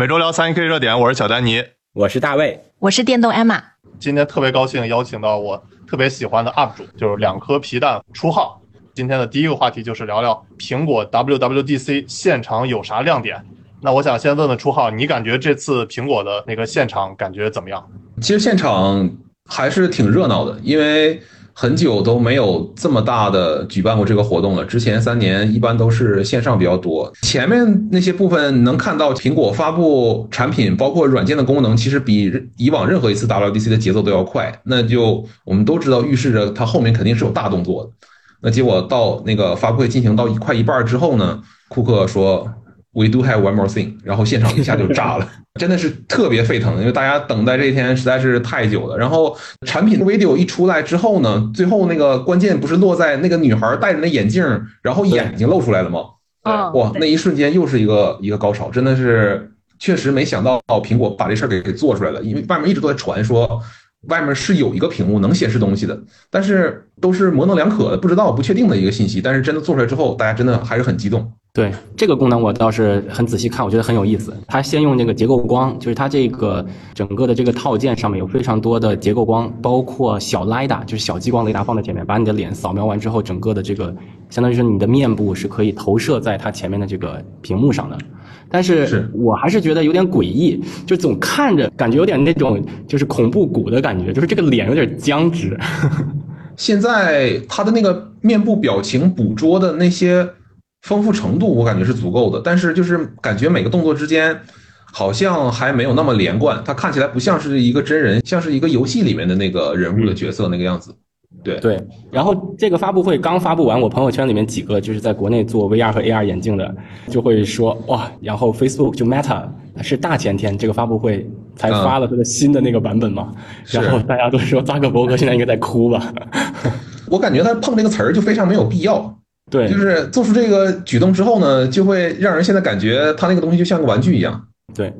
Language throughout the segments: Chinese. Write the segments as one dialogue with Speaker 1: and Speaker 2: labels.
Speaker 1: 每周聊三 K 热点，我是小丹尼，
Speaker 2: 我是大卫，
Speaker 3: 我是电动艾玛。
Speaker 1: 今天特别高兴邀请到我特别喜欢的 UP 主，就是两颗皮蛋初号。今天的第一个话题就是聊聊苹果 WWDC 现场有啥亮点。那我想先问问初号，你感觉这次苹果的那个现场感觉怎么样？
Speaker 4: 其实现场还是挺热闹的，因为。很久都没有这么大的举办过这个活动了。之前三年一般都是线上比较多。前面那些部分能看到苹果发布产品，包括软件的功能，其实比以往任何一次 WDC 的节奏都要快。那就我们都知道，预示着它后面肯定是有大动作的。那结果到那个发布会进行到一快一半之后呢，库克说。We do have one more thing，然后现场一下就炸了，真的是特别沸腾，因为大家等待这一天实在是太久了。然后产品 video 一出来之后呢，最后那个关键不是落在那个女孩戴着那眼镜，然后眼睛露出来了吗？
Speaker 3: 啊，
Speaker 4: 哇，那一瞬间又是一个一个高潮，真的是确实没想到苹果把这事儿给给做出来了，因为外面一直都在传说。外面是有一个屏幕能显示东西的，但是都是模棱两可的，不知道、不确定的一个信息。但是真的做出来之后，大家真的还是很激动。
Speaker 2: 对这个功能，我倒是很仔细看，我觉得很有意思。它先用那个结构光，就是它这个整个的这个套件上面有非常多的结构光，包括小雷达，就是小激光雷达放在前面，把你的脸扫描完之后，整个的这个相当于是你的面部是可以投射在它前面的这个屏幕上的。但是我还是觉得有点诡异，就总看着感觉有点那种就是恐怖谷的感觉，就是这个脸有点僵直。
Speaker 4: 现在他的那个面部表情捕捉的那些丰富程度，我感觉是足够的，但是就是感觉每个动作之间好像还没有那么连贯，它看起来不像是一个真人，像是一个游戏里面的那个人物的角色那个样子。对
Speaker 2: 对，然后这个发布会刚发布完，我朋友圈里面几个就是在国内做 VR 和 AR 眼镜的，就会说哇，然后 Facebook 就 Meta 是大前天这个发布会才发了它的新的那个版本嘛，然后大家都说扎克伯格现在应该在哭吧。
Speaker 4: 我感觉他碰这个词儿就非常没有必要。
Speaker 2: 对，
Speaker 4: 就是做出这个举动之后呢，就会让人现在感觉他那个东西就像个玩具一样。
Speaker 2: 对。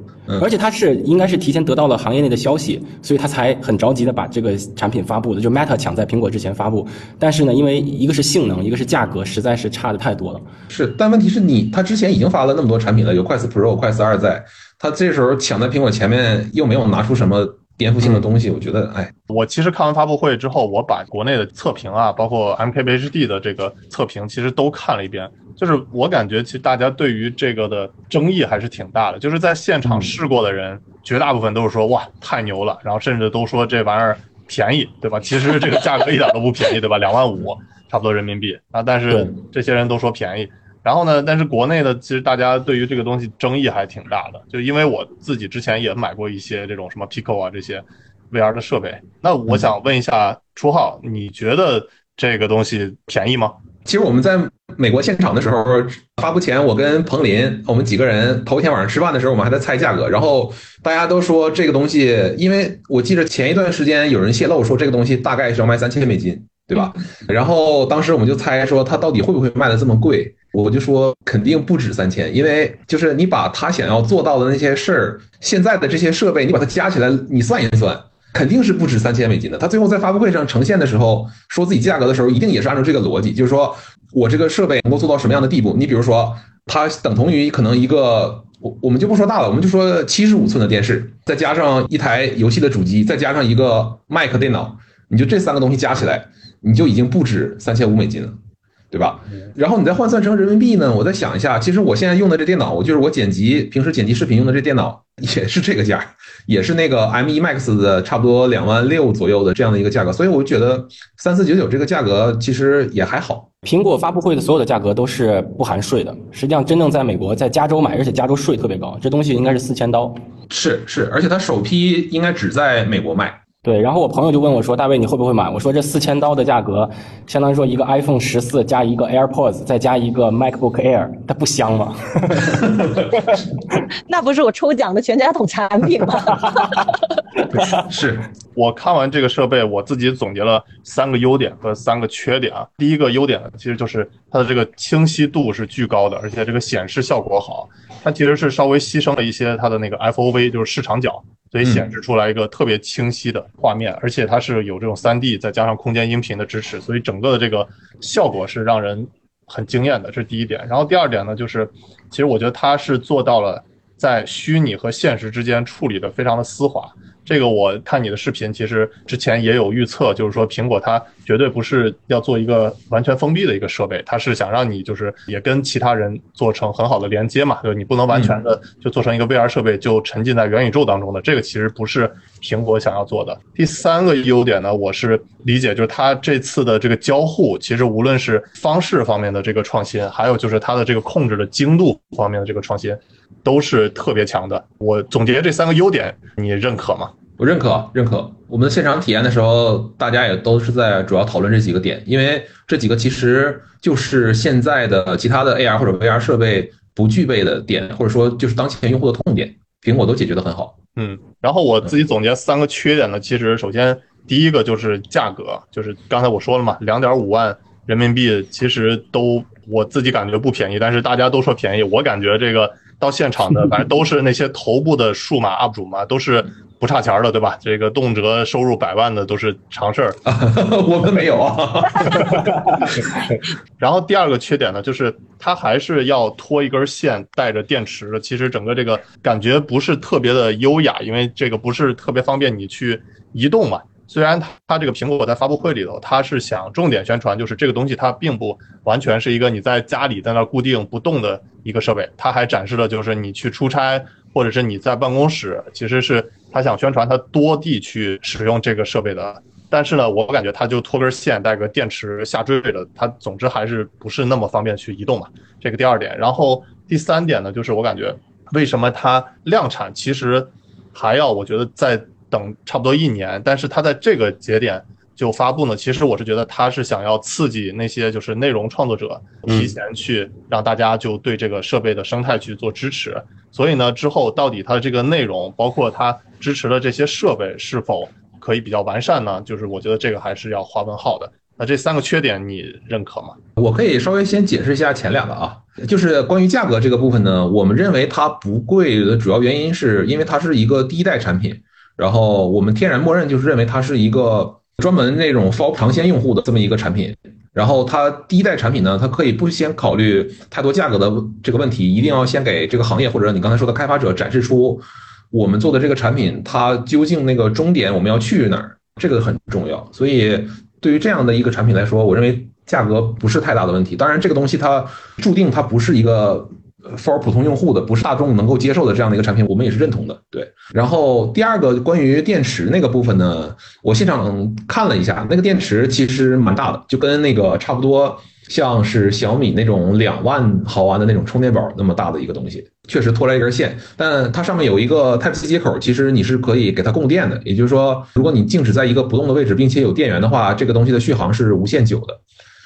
Speaker 2: 而且他是应该是提前得到了行业内的消息，所以他才很着急的把这个产品发布的，就 Meta 抢在苹果之前发布。但是呢，因为一个是性能，一个是价格，实在是差的太多了。
Speaker 4: 是，但问题是你他之前已经发了那么多产品了，有快四 Pro、快四二在，他这时候抢在苹果前面，又没有拿出什么。颠覆性的东西，我觉得，哎，
Speaker 1: 我其实看完发布会之后，我把国内的测评啊，包括 MKBHD 的这个测评，其实都看了一遍。就是我感觉，其实大家对于这个的争议还是挺大的。就是在现场试过的人，绝大部分都是说，哇，太牛了，然后甚至都说这玩意儿便宜，对吧？其实这个价格一点都不便宜，对吧？两万五，差不多人民币啊。但是这些人都说便宜。然后呢？但是国内的其实大家对于这个东西争议还挺大的，就因为我自己之前也买过一些这种什么 Pico 啊这些 VR 的设备。那我想问一下初浩，你觉得这个东西便宜吗？
Speaker 4: 其实我们在美国现场的时候，发布前我跟彭林我们几个人头一天晚上吃饭的时候，我们还在猜价格。然后大家都说这个东西，因为我记得前一段时间有人泄露说这个东西大概是要卖三千美金。对吧？然后当时我们就猜说它到底会不会卖的这么贵？我就说肯定不止三千，因为就是你把他想要做到的那些事儿，现在的这些设备，你把它加起来，你算一算，肯定是不止三千美金的。他最后在发布会上呈现的时候，说自己价格的时候，一定也是按照这个逻辑，就是说我这个设备能够做到什么样的地步？你比如说，它等同于可能一个，我我们就不说大了，我们就说七十五寸的电视，再加上一台游戏的主机，再加上一个 Mac 电脑，你就这三个东西加起来。你就已经不止三千五美金了，对吧？然后你再换算成人民币呢？我再想一下，其实我现在用的这电脑，我就是我剪辑平时剪辑视频用的这电脑，也是这个价，也是那个 M1 Max 的差不多两万六左右的这样的一个价格。所以我觉得三四九九这个价格其实也还好。
Speaker 2: 苹果发布会的所有的价格都是不含税的，实际上真正在美国在加州买，而且加州税特别高，这东西应该是四千刀。
Speaker 4: 是是，而且它首批应该只在美国卖。
Speaker 2: 对，然后我朋友就问我说：“大卫，你会不会买？”我说：“这四千刀的价格，相当于说一个 iPhone 十四加一个 AirPods，再加一个 MacBook Air，它不香吗？”
Speaker 3: 那不是我抽奖的全家桶产品吗？
Speaker 4: 是
Speaker 1: 我看完这个设备，我自己总结了三个优点和三个缺点啊。第一个优点呢，其实就是它的这个清晰度是巨高的，而且这个显示效果好。它其实是稍微牺牲了一些它的那个 FOV，就是市场角。所以显示出来一个特别清晰的画面，而且它是有这种三 D 再加上空间音频的支持，所以整个的这个效果是让人很惊艳的。这是第一点。然后第二点呢，就是其实我觉得它是做到了在虚拟和现实之间处理的非常的丝滑。这个我看你的视频，其实之前也有预测，就是说苹果它绝对不是要做一个完全封闭的一个设备，它是想让你就是也跟其他人做成很好的连接嘛，就是你不能完全的就做成一个 VR 设备就沉浸在元宇宙当中的，这个其实不是苹果想要做的。第三个优点呢，我是理解就是它这次的这个交互，其实无论是方式方面的这个创新，还有就是它的这个控制的精度方面的这个创新，都是特别强的。我总结这三个优点，你认可吗？
Speaker 4: 我认可，认可。我们现场体验的时候，大家也都是在主要讨论这几个点，因为这几个其实就是现在的其他的 AR 或者 VR 设备不具备的点，或者说就是当前用户的痛点，苹果都解决的很好。
Speaker 1: 嗯，然后我自己总结三个缺点呢，其实首先第一个就是价格，就是刚才我说了嘛，两点五万人民币，其实都我自己感觉不便宜，但是大家都说便宜，我感觉这个到现场的 反正都是那些头部的数码 UP 主嘛，都是。不差钱的，对吧？这个动辄收入百万的都是常事儿，
Speaker 4: 我们没有啊。
Speaker 1: 然后第二个缺点呢，就是它还是要拖一根线带着电池的，其实整个这个感觉不是特别的优雅，因为这个不是特别方便你去移动嘛。虽然它这个苹果在发布会里头，它是想重点宣传，就是这个东西它并不完全是一个你在家里在那固定不动的一个设备，它还展示了就是你去出差或者是你在办公室，其实是。它想宣传它多地去使用这个设备的，但是呢，我感觉它就拖根线带个电池下坠的，它总之还是不是那么方便去移动嘛。这个第二点，然后第三点呢，就是我感觉为什么它量产其实还要我觉得在等差不多一年，但是它在这个节点就发布呢？其实我是觉得它是想要刺激那些就是内容创作者提前去让大家就对这个设备的生态去做支持。所以呢，之后到底它的这个内容，包括它支持的这些设备是否可以比较完善呢？就是我觉得这个还是要划问号的。那这三个缺点你认可吗？
Speaker 4: 我可以稍微先解释一下前两个啊，就是关于价格这个部分呢，我们认为它不贵的主要原因是因为它是一个第一代产品，然后我们天然默认就是认为它是一个专门那种尝鲜用户的这么一个产品。然后它第一代产品呢，它可以不先考虑太多价格的这个问题，一定要先给这个行业或者你刚才说的开发者展示出我们做的这个产品，它究竟那个终点我们要去哪儿，这个很重要。所以对于这样的一个产品来说，我认为价格不是太大的问题。当然，这个东西它注定它不是一个。For 普通用户的不是大众能够接受的这样的一个产品，我们也是认同的。对，然后第二个关于电池那个部分呢，我现场看了一下，那个电池其实蛮大的，就跟那个差不多像是小米那种两万毫安的那种充电宝那么大的一个东西，确实拖来一根线。但它上面有一个 Type C 接口，其实你是可以给它供电的。也就是说，如果你静止在一个不动的位置，并且有电源的话，这个东西的续航是无限久的。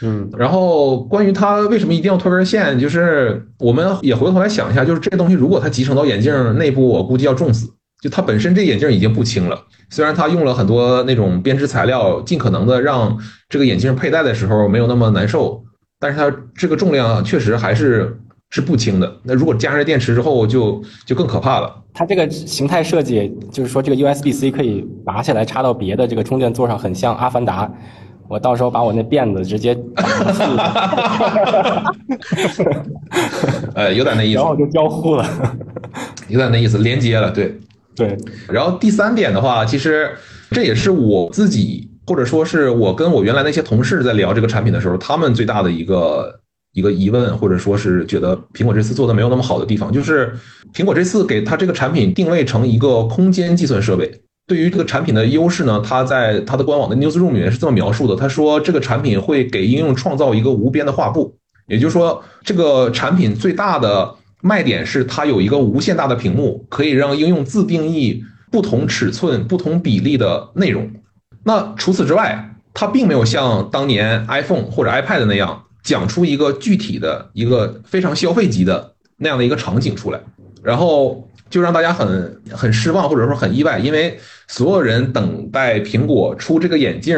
Speaker 2: 嗯，
Speaker 4: 然后关于它为什么一定要拖根线，就是我们也回头来想一下，就是这个东西如果它集成到眼镜内部，我估计要重死。就它本身这眼镜已经不轻了，虽然它用了很多那种编织材料，尽可能的让这个眼镜佩戴的时候没有那么难受，但是它这个重量确实还是是不轻的。那如果加上电池之后，就就更可怕了。
Speaker 2: 它这个形态设计，就是说这个 USB C 可以拔下来插到别的这个充电座上，很像阿凡达。我到时候把我那辫子直接，
Speaker 4: 呃，有点那意思，
Speaker 2: 然后就交互了，
Speaker 4: 有点那意思，连接了，对，
Speaker 2: 对。
Speaker 4: 然后第三点的话，其实这也是我自己，或者说是我跟我原来那些同事在聊这个产品的时候，他们最大的一个一个疑问，或者说是觉得苹果这次做的没有那么好的地方，就是苹果这次给它这个产品定位成一个空间计算设备。对于这个产品的优势呢，他在他的官网的 Newsroom 里面是这么描述的：他说这个产品会给应用创造一个无边的画布，也就是说，这个产品最大的卖点是它有一个无限大的屏幕，可以让应用自定义不同尺寸、不同比例的内容。那除此之外，它并没有像当年 iPhone 或者 iPad 那样讲出一个具体的一个非常消费级的那样的一个场景出来，然后。就让大家很很失望，或者说很意外，因为所有人等待苹果出这个眼镜，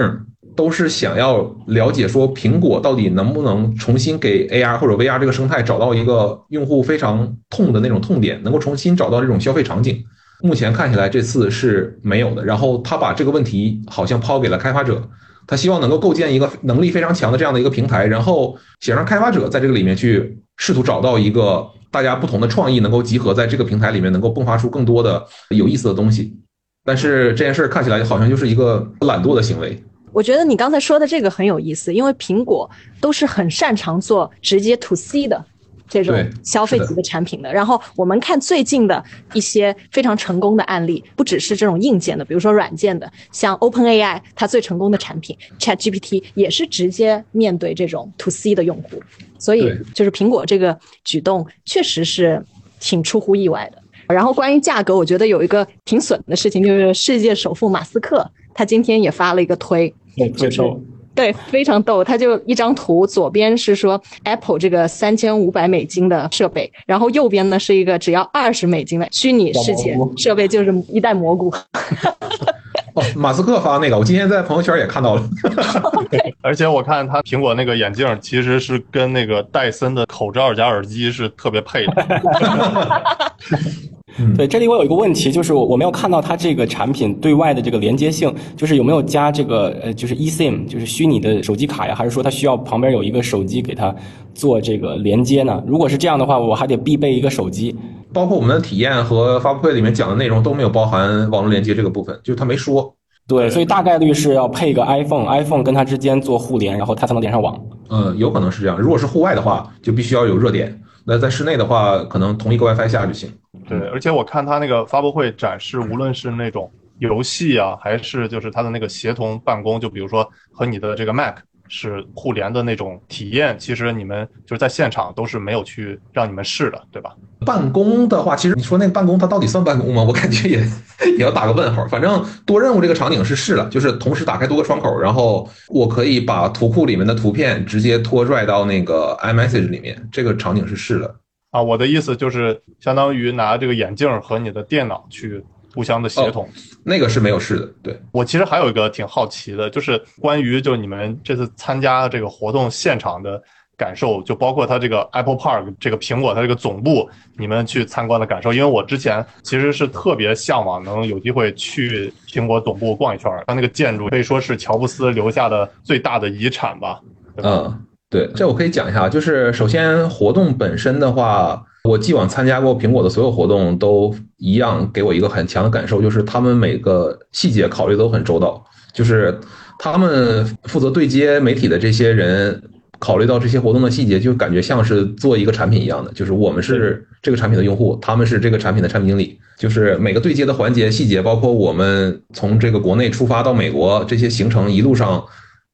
Speaker 4: 都是想要了解说苹果到底能不能重新给 AR 或者 VR 这个生态找到一个用户非常痛的那种痛点，能够重新找到这种消费场景。目前看起来这次是没有的。然后他把这个问题好像抛给了开发者，他希望能够构建一个能力非常强的这样的一个平台，然后想让开发者在这个里面去试图找到一个。大家不同的创意能够集合在这个平台里面，能够迸发出更多的有意思的东西。但是这件事儿看起来好像就是一个懒惰的行为。
Speaker 3: 我觉得你刚才说的这个很有意思，因为苹果都是很擅长做直接 to C 的这种消费级的产品的。然后我们看最近的一些非常成功的案例，不只是这种硬件的，比如说软件的，像 OpenAI 它最成功的产品 ChatGPT 也是直接面对这种 to C 的用户。所以就是苹果这个举动确实是挺出乎意外的。然后关于价格，我觉得有一个挺损的事情，就是世界首富马斯克他今天也发了一个推，就是对，非常逗。他就一张图，左边是说 Apple 这个三千五百美金的设备，然后右边呢是一个只要二十美金的虚拟世界设备，就是一袋蘑菇。
Speaker 4: 哦，马斯克发那个，我今天在朋友圈也看到了。
Speaker 1: 而且我看他苹果那个眼镜其实是跟那个戴森的口罩加耳机是特别配的。
Speaker 2: 对，这里我有一个问题，就是我我没有看到它这个产品对外的这个连接性，就是有没有加这个呃，就是 eSIM，就是虚拟的手机卡呀，还是说它需要旁边有一个手机给它做这个连接呢？如果是这样的话，我还得必备一个手机。
Speaker 4: 包括我们的体验和发布会里面讲的内容都没有包含网络连接这个部分，就是他没说。
Speaker 2: 对，所以大概率是要配一个 iPhone，iPhone 跟它之间做互联，然后它才能连上网。
Speaker 4: 嗯，有可能是这样。如果是户外的话，就必须要有热点。那在室内的话，可能同一个 WiFi 下就行。
Speaker 1: 对，而且我看它那个发布会展示，无论是那种游戏啊，还是就是它的那个协同办公，就比如说和你的这个 Mac 是互联的那种体验，其实你们就是在现场都是没有去让你们试的，对吧？
Speaker 4: 办公的话，其实你说那个办公，它到底算办公吗？我感觉也 也要打个问号。反正多任务这个场景是试了，就是同时打开多个窗口，然后我可以把图库里面的图片直接拖拽到那个 iMessage 里面，这个场景是试了。
Speaker 1: 啊，我的意思就是相当于拿这个眼镜和你的电脑去互相的协同。
Speaker 4: 那个是没有事的，对。
Speaker 1: 我其实还有一个挺好奇的，就是关于就你们这次参加这个活动现场的感受，就包括它这个 Apple Park 这个苹果它这个总部，你们去参观的感受。因为我之前其实是特别向往能有机会去苹果总部逛一圈儿，它那个建筑可以说是乔布斯留下的最大的遗产吧
Speaker 4: 嗯，对，这我可以讲一下。就是首先活动本身的话，我既往参加过苹果的所有活动，都一样给我一个很强的感受，就是他们每个细节考虑都很周到，就是他们负责对接媒体的这些人。考虑到这些活动的细节，就感觉像是做一个产品一样的，就是我们是这个产品的用户，他们是这个产品的产品经理，就是每个对接的环节细节，包括我们从这个国内出发到美国这些行程一路上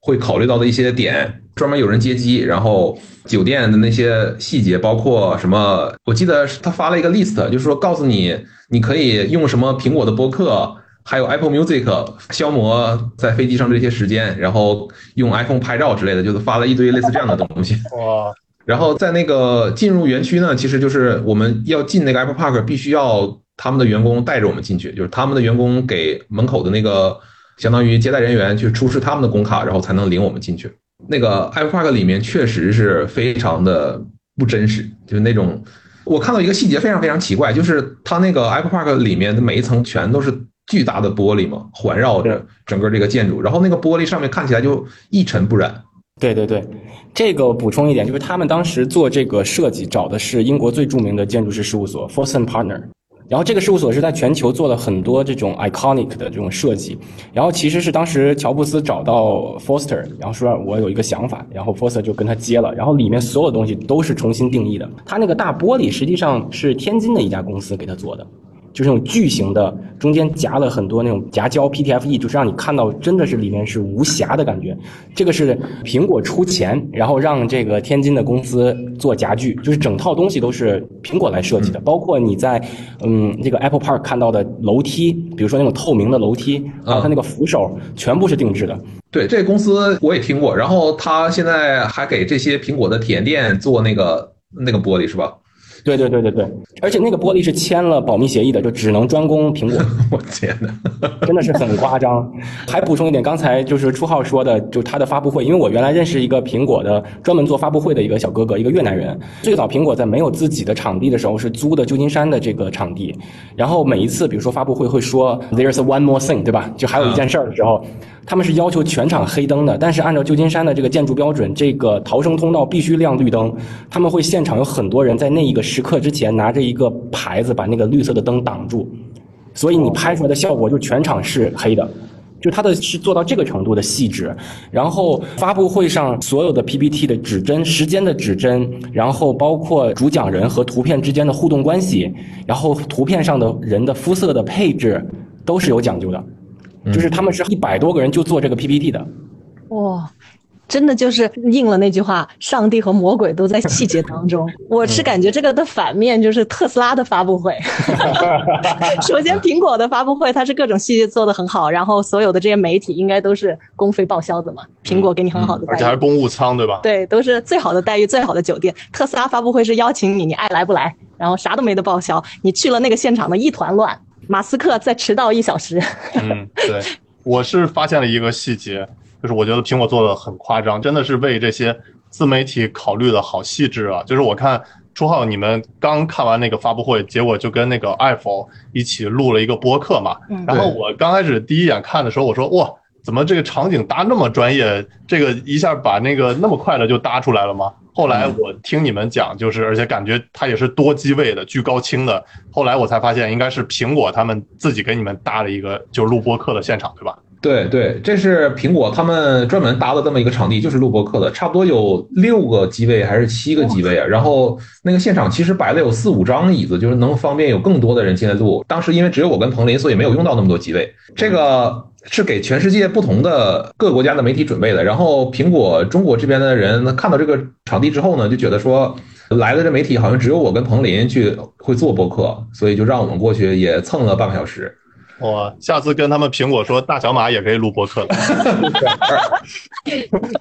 Speaker 4: 会考虑到的一些点，专门有人接机，然后酒店的那些细节，包括什么，我记得他发了一个 list，就是说告诉你你可以用什么苹果的播客。还有 Apple Music 消磨在飞机上这些时间，然后用 iPhone 拍照之类的，就是发了一堆类似这样的东西。
Speaker 1: 哇！
Speaker 4: 然后在那个进入园区呢，其实就是我们要进那个 Apple Park，必须要他们的员工带着我们进去，就是他们的员工给门口的那个相当于接待人员去出示他们的工卡，然后才能领我们进去。那个 Apple Park 里面确实是非常的不真实，就是那种我看到一个细节非常非常奇怪，就是它那个 Apple Park 里面的每一层全都是。巨大的玻璃嘛，环绕着整个这个建筑，然后那个玻璃上面看起来就一尘不染。
Speaker 2: 对对对，这个补充一点，就是他们当时做这个设计找的是英国最著名的建筑师事务所 Forson Partner，然后这个事务所是在全球做了很多这种 iconic 的这种设计，然后其实是当时乔布斯找到 Foster，然后说我有一个想法，然后 Foster 就跟他接了，然后里面所有东西都是重新定义的，他那个大玻璃实际上是天津的一家公司给他做的。就是那种巨型的，中间夹了很多那种夹胶 PTFE，就是让你看到真的是里面是无瑕的感觉。这个是苹果出钱，然后让这个天津的公司做夹具，就是整套东西都是苹果来设计的，包括你在嗯这个 Apple Park 看到的楼梯，比如说那种透明的楼梯，还有它那个扶手，全部是定制的。
Speaker 4: 对，这个公司我也听过，然后他现在还给这些苹果的体验店做那个那个玻璃是吧？
Speaker 2: 对对对对对，而且那个玻璃是签了保密协议的，就只能专供苹果。
Speaker 4: 我天哪，
Speaker 2: 真的是很夸张。还补充一点，刚才就是初浩说的，就他的发布会，因为我原来认识一个苹果的专门做发布会的一个小哥哥，一个越南人。最早苹果在没有自己的场地的时候，是租的旧金山的这个场地。然后每一次，比如说发布会会说 “There's one more thing”，对吧？就还有一件事儿的时候。他们是要求全场黑灯的，但是按照旧金山的这个建筑标准，这个逃生通道必须亮绿灯。他们会现场有很多人在那一个时刻之前拿着一个牌子把那个绿色的灯挡住，所以你拍出来的效果就全场是黑的。就它的是做到这个程度的细致，然后发布会上所有的 PPT 的指针、时间的指针，然后包括主讲人和图片之间的互动关系，然后图片上的人的肤色的配置都是有讲究的，就是他们是一百多个人就做这个 PPT 的。
Speaker 3: 哇，真的就是应了那句话：上帝和魔鬼都在细节当中。我是感觉这个的反面就是特斯拉的发布会。首先，苹果的发布会它是各种细节做得很好，然后所有的这些媒体应该都是公费报销的嘛。苹果给你很好的待遇，
Speaker 1: 而且还是公务舱，对吧？
Speaker 3: 对，都是最好的待遇、最好的酒店。特斯拉发布会是邀请你，你爱来不来，然后啥都没得报销。你去了那个现场的一团乱，马斯克再迟到一小时。
Speaker 1: 嗯，对，我是发现了一个细节，就是我觉得苹果做的很夸张，真的是为这些自媒体考虑的好细致啊。就是我看初号你们刚看完那个发布会，结果就跟那个 iPhone 一起录了一个播客嘛。然后我刚开始第一眼看的时候，我说哇，怎么这个场景搭那么专业？这个一下把那个那么快的就搭出来了吗？后来我听你们讲，就是而且感觉它也是多机位的、巨高清的。后来我才发现，应该是苹果他们自己给你们搭了一个就是录播客的现场，对吧？
Speaker 4: 对对，这是苹果他们专门搭的这么一个场地，就是录播课的，差不多有六个机位还是七个机位啊？然后那个现场其实摆了有四五张椅子，就是能方便有更多的人进来录。当时因为只有我跟彭林，所以没有用到那么多机位。这个是给全世界不同的各个国家的媒体准备的。然后苹果中国这边的人看到这个场地之后呢，就觉得说来的这媒体好像只有我跟彭林去会做播客，所以就让我们过去也蹭了半个小时。
Speaker 1: 我下次跟他们苹果说，大小马也可以录播客了。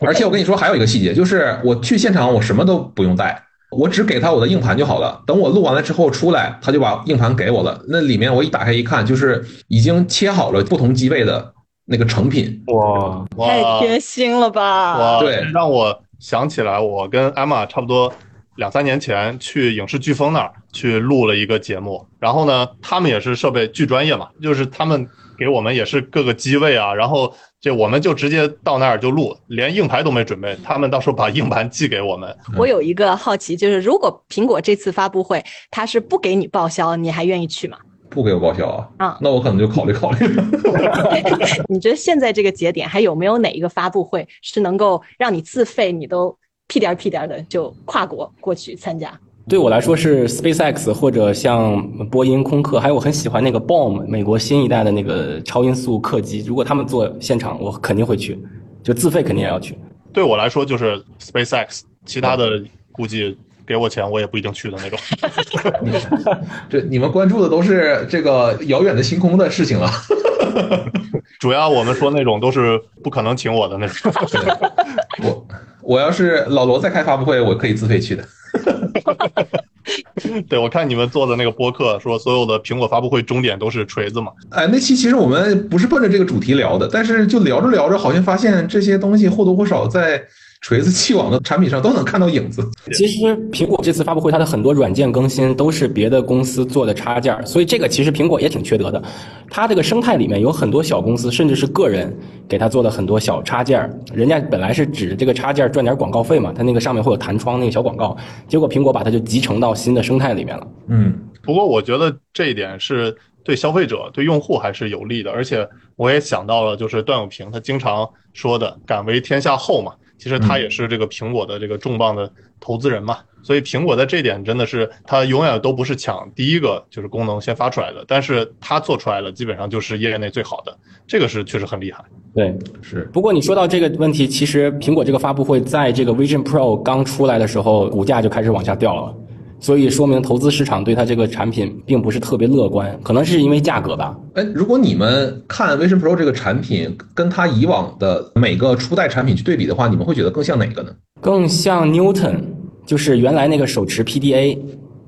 Speaker 4: 而且我跟你说，还有一个细节，就是我去现场，我什么都不用带，我只给他我的硬盘就好了。等我录完了之后出来，他就把硬盘给我了。那里面我一打开一看，就是已经切好了不同机位的那个成品。
Speaker 2: 哇，
Speaker 3: 太贴心了吧！
Speaker 1: 哇，
Speaker 4: 对，
Speaker 1: 让我想起来，我跟艾玛差不多两三年前去影视飓风那儿去录了一个节目，然后呢，他们也是设备巨专业嘛，就是他们给我们也是各个机位啊，然后这我们就直接到那儿就录，连硬盘都没准备，他们到时候把硬盘寄给我们。
Speaker 3: 我有一个好奇，就是如果苹果这次发布会他是不给你报销，你还愿意去吗？
Speaker 4: 不给我报销啊？
Speaker 3: 啊
Speaker 4: 那我可能就考虑考虑。
Speaker 3: 你觉得现在这个节点还有没有哪一个发布会是能够让你自费，你都屁颠儿屁颠儿的就跨国过去参加？
Speaker 2: 对我来说是 SpaceX 或者像波音、空客，还有我很喜欢那个 Bomb 美国新一代的那个超音速客机，如果他们做现场，我肯定会去，就自费肯定也要去。
Speaker 1: 对我来说就是 SpaceX，其他的估计给我钱我也不一定去的那种。
Speaker 4: 这你们关注的都是这个遥远的星空的事情了。
Speaker 1: 主要我们说那种都是不可能请我的那种。
Speaker 4: 我我要是老罗再开发布会，我可以自费去的。
Speaker 1: 对，我看你们做的那个播客说所有的苹果发布会终点都是锤子嘛。
Speaker 4: 哎，那期其实我们不是奔着这个主题聊的，但是就聊着聊着，好像发现这些东西或多或少在锤子气网的产品上都能看到影子。
Speaker 2: 其实苹果这次发布会，它的很多软件更新都是别的公司做的插件，所以这个其实苹果也挺缺德的。它这个生态里面有很多小公司，甚至是个人给它做的很多小插件，人家本来是指着这个插件赚点广告费嘛，它那个上面会有弹窗那个小广告，结果苹果把它就集成到新的生态里面了。
Speaker 4: 嗯，
Speaker 1: 不过我觉得这一点是对消费者、对用户还是有利的，而且我也想到了，就是段永平他经常说的“敢为天下后”嘛。其实他也是这个苹果的这个重磅的投资人嘛，所以苹果在这点真的是他永远都不是抢第一个就是功能先发出来的，但是他做出来了，基本上就是业内最好的，这个是确实很厉害。
Speaker 2: 对，
Speaker 4: 是。
Speaker 2: 不过你说到这个问题，其实苹果这个发布会在这个 Vision Pro 刚出来的时候，股价就开始往下掉了。所以说明投资市场对它这个产品并不是特别乐观，可能是因为价格吧。
Speaker 4: 哎，如果你们看 Vision Pro 这个产品跟它以往的每个初代产品去对比的话，你们会觉得更像哪个呢？
Speaker 2: 更像 Newton，就是原来那个手持 PDA，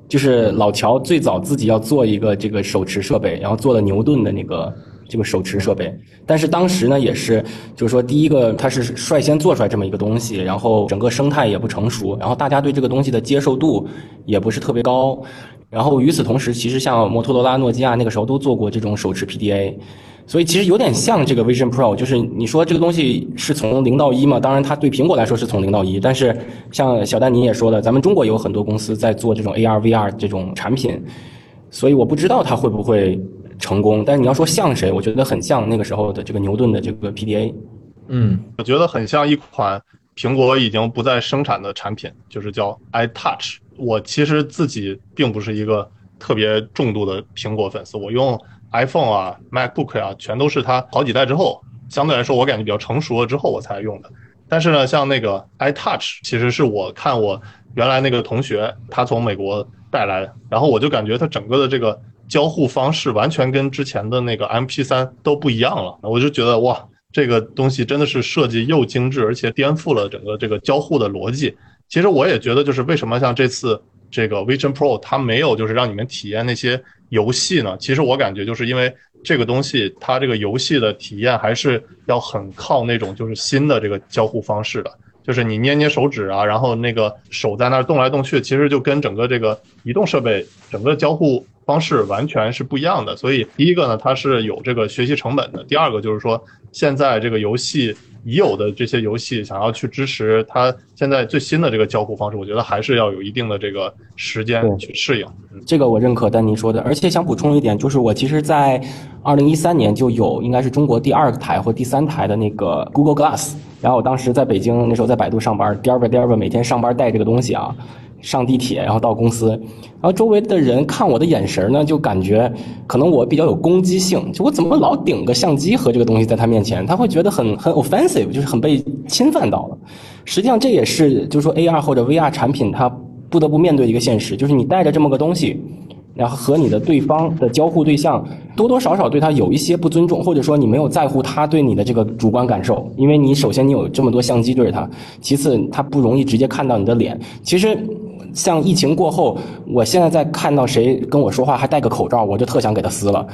Speaker 2: 就是老乔最早自己要做一个这个手持设备，然后做了牛顿的那个这个手持设备。但是当时呢，也是就是说，第一个它是率先做出来这么一个东西，然后整个生态也不成熟，然后大家对这个东西的接受度也不是特别高。然后与此同时，其实像摩托罗拉、诺基亚那个时候都做过这种手持 PDA，所以其实有点像这个 Vision Pro，就是你说这个东西是从零到一嘛？当然，它对苹果来说是从零到一，但是像小丹你也说了，咱们中国有很多公司在做这种 AR、VR 这种产品，所以我不知道它会不会成功。但是你要说像谁，我觉得很像那个时候的这个牛顿的这个 PDA。
Speaker 4: 嗯，
Speaker 1: 我觉得很像一款苹果已经不再生产的产品，就是叫 iTouch。我其实自己并不是一个特别重度的苹果粉丝，我用。iPhone 啊，MacBook 啊，全都是它好几代之后，相对来说我感觉比较成熟了之后我才用的。但是呢，像那个 iTouch，其实是我看我原来那个同学他从美国带来的，然后我就感觉它整个的这个交互方式完全跟之前的那个 MP3 都不一样了。我就觉得哇，这个东西真的是设计又精致，而且颠覆了整个这个交互的逻辑。其实我也觉得，就是为什么像这次这个 Vision Pro 它没有就是让你们体验那些。游戏呢？其实我感觉就是因为这个东西，它这个游戏的体验还是要很靠那种就是新的这个交互方式的，就是你捏捏手指啊，然后那个手在那动来动去，其实就跟整个这个移动设备整个交互方式完全是不一样的。所以第一个呢，它是有这个学习成本的；第二个就是说，现在这个游戏。已有的这些游戏想要去支持它现在最新的这个交互方式，我觉得还是要有一定的这个时间去适应。
Speaker 2: 这个我认可丹尼说的，而且想补充一点，就是我其实，在二零一三年就有应该是中国第二台或第三台的那个 Google Glass，然后我当时在北京，那时候在百度上班，颠吧颠吧每天上班带这个东西啊。上地铁，然后到公司，然后周围的人看我的眼神呢，就感觉可能我比较有攻击性，就我怎么老顶个相机和这个东西在他面前，他会觉得很很 offensive，就是很被侵犯到了。实际上这也是就是说 AR 或者 VR 产品它不得不面对一个现实，就是你带着这么个东西。然后和你的对方的交互对象多多少少对他有一些不尊重，或者说你没有在乎他对你的这个主观感受，因为你首先你有这么多相机对着他，其次他不容易直接看到你的脸。其实像疫情过后，我现在在看到谁跟我说话还戴个口罩，我就特想给他撕了，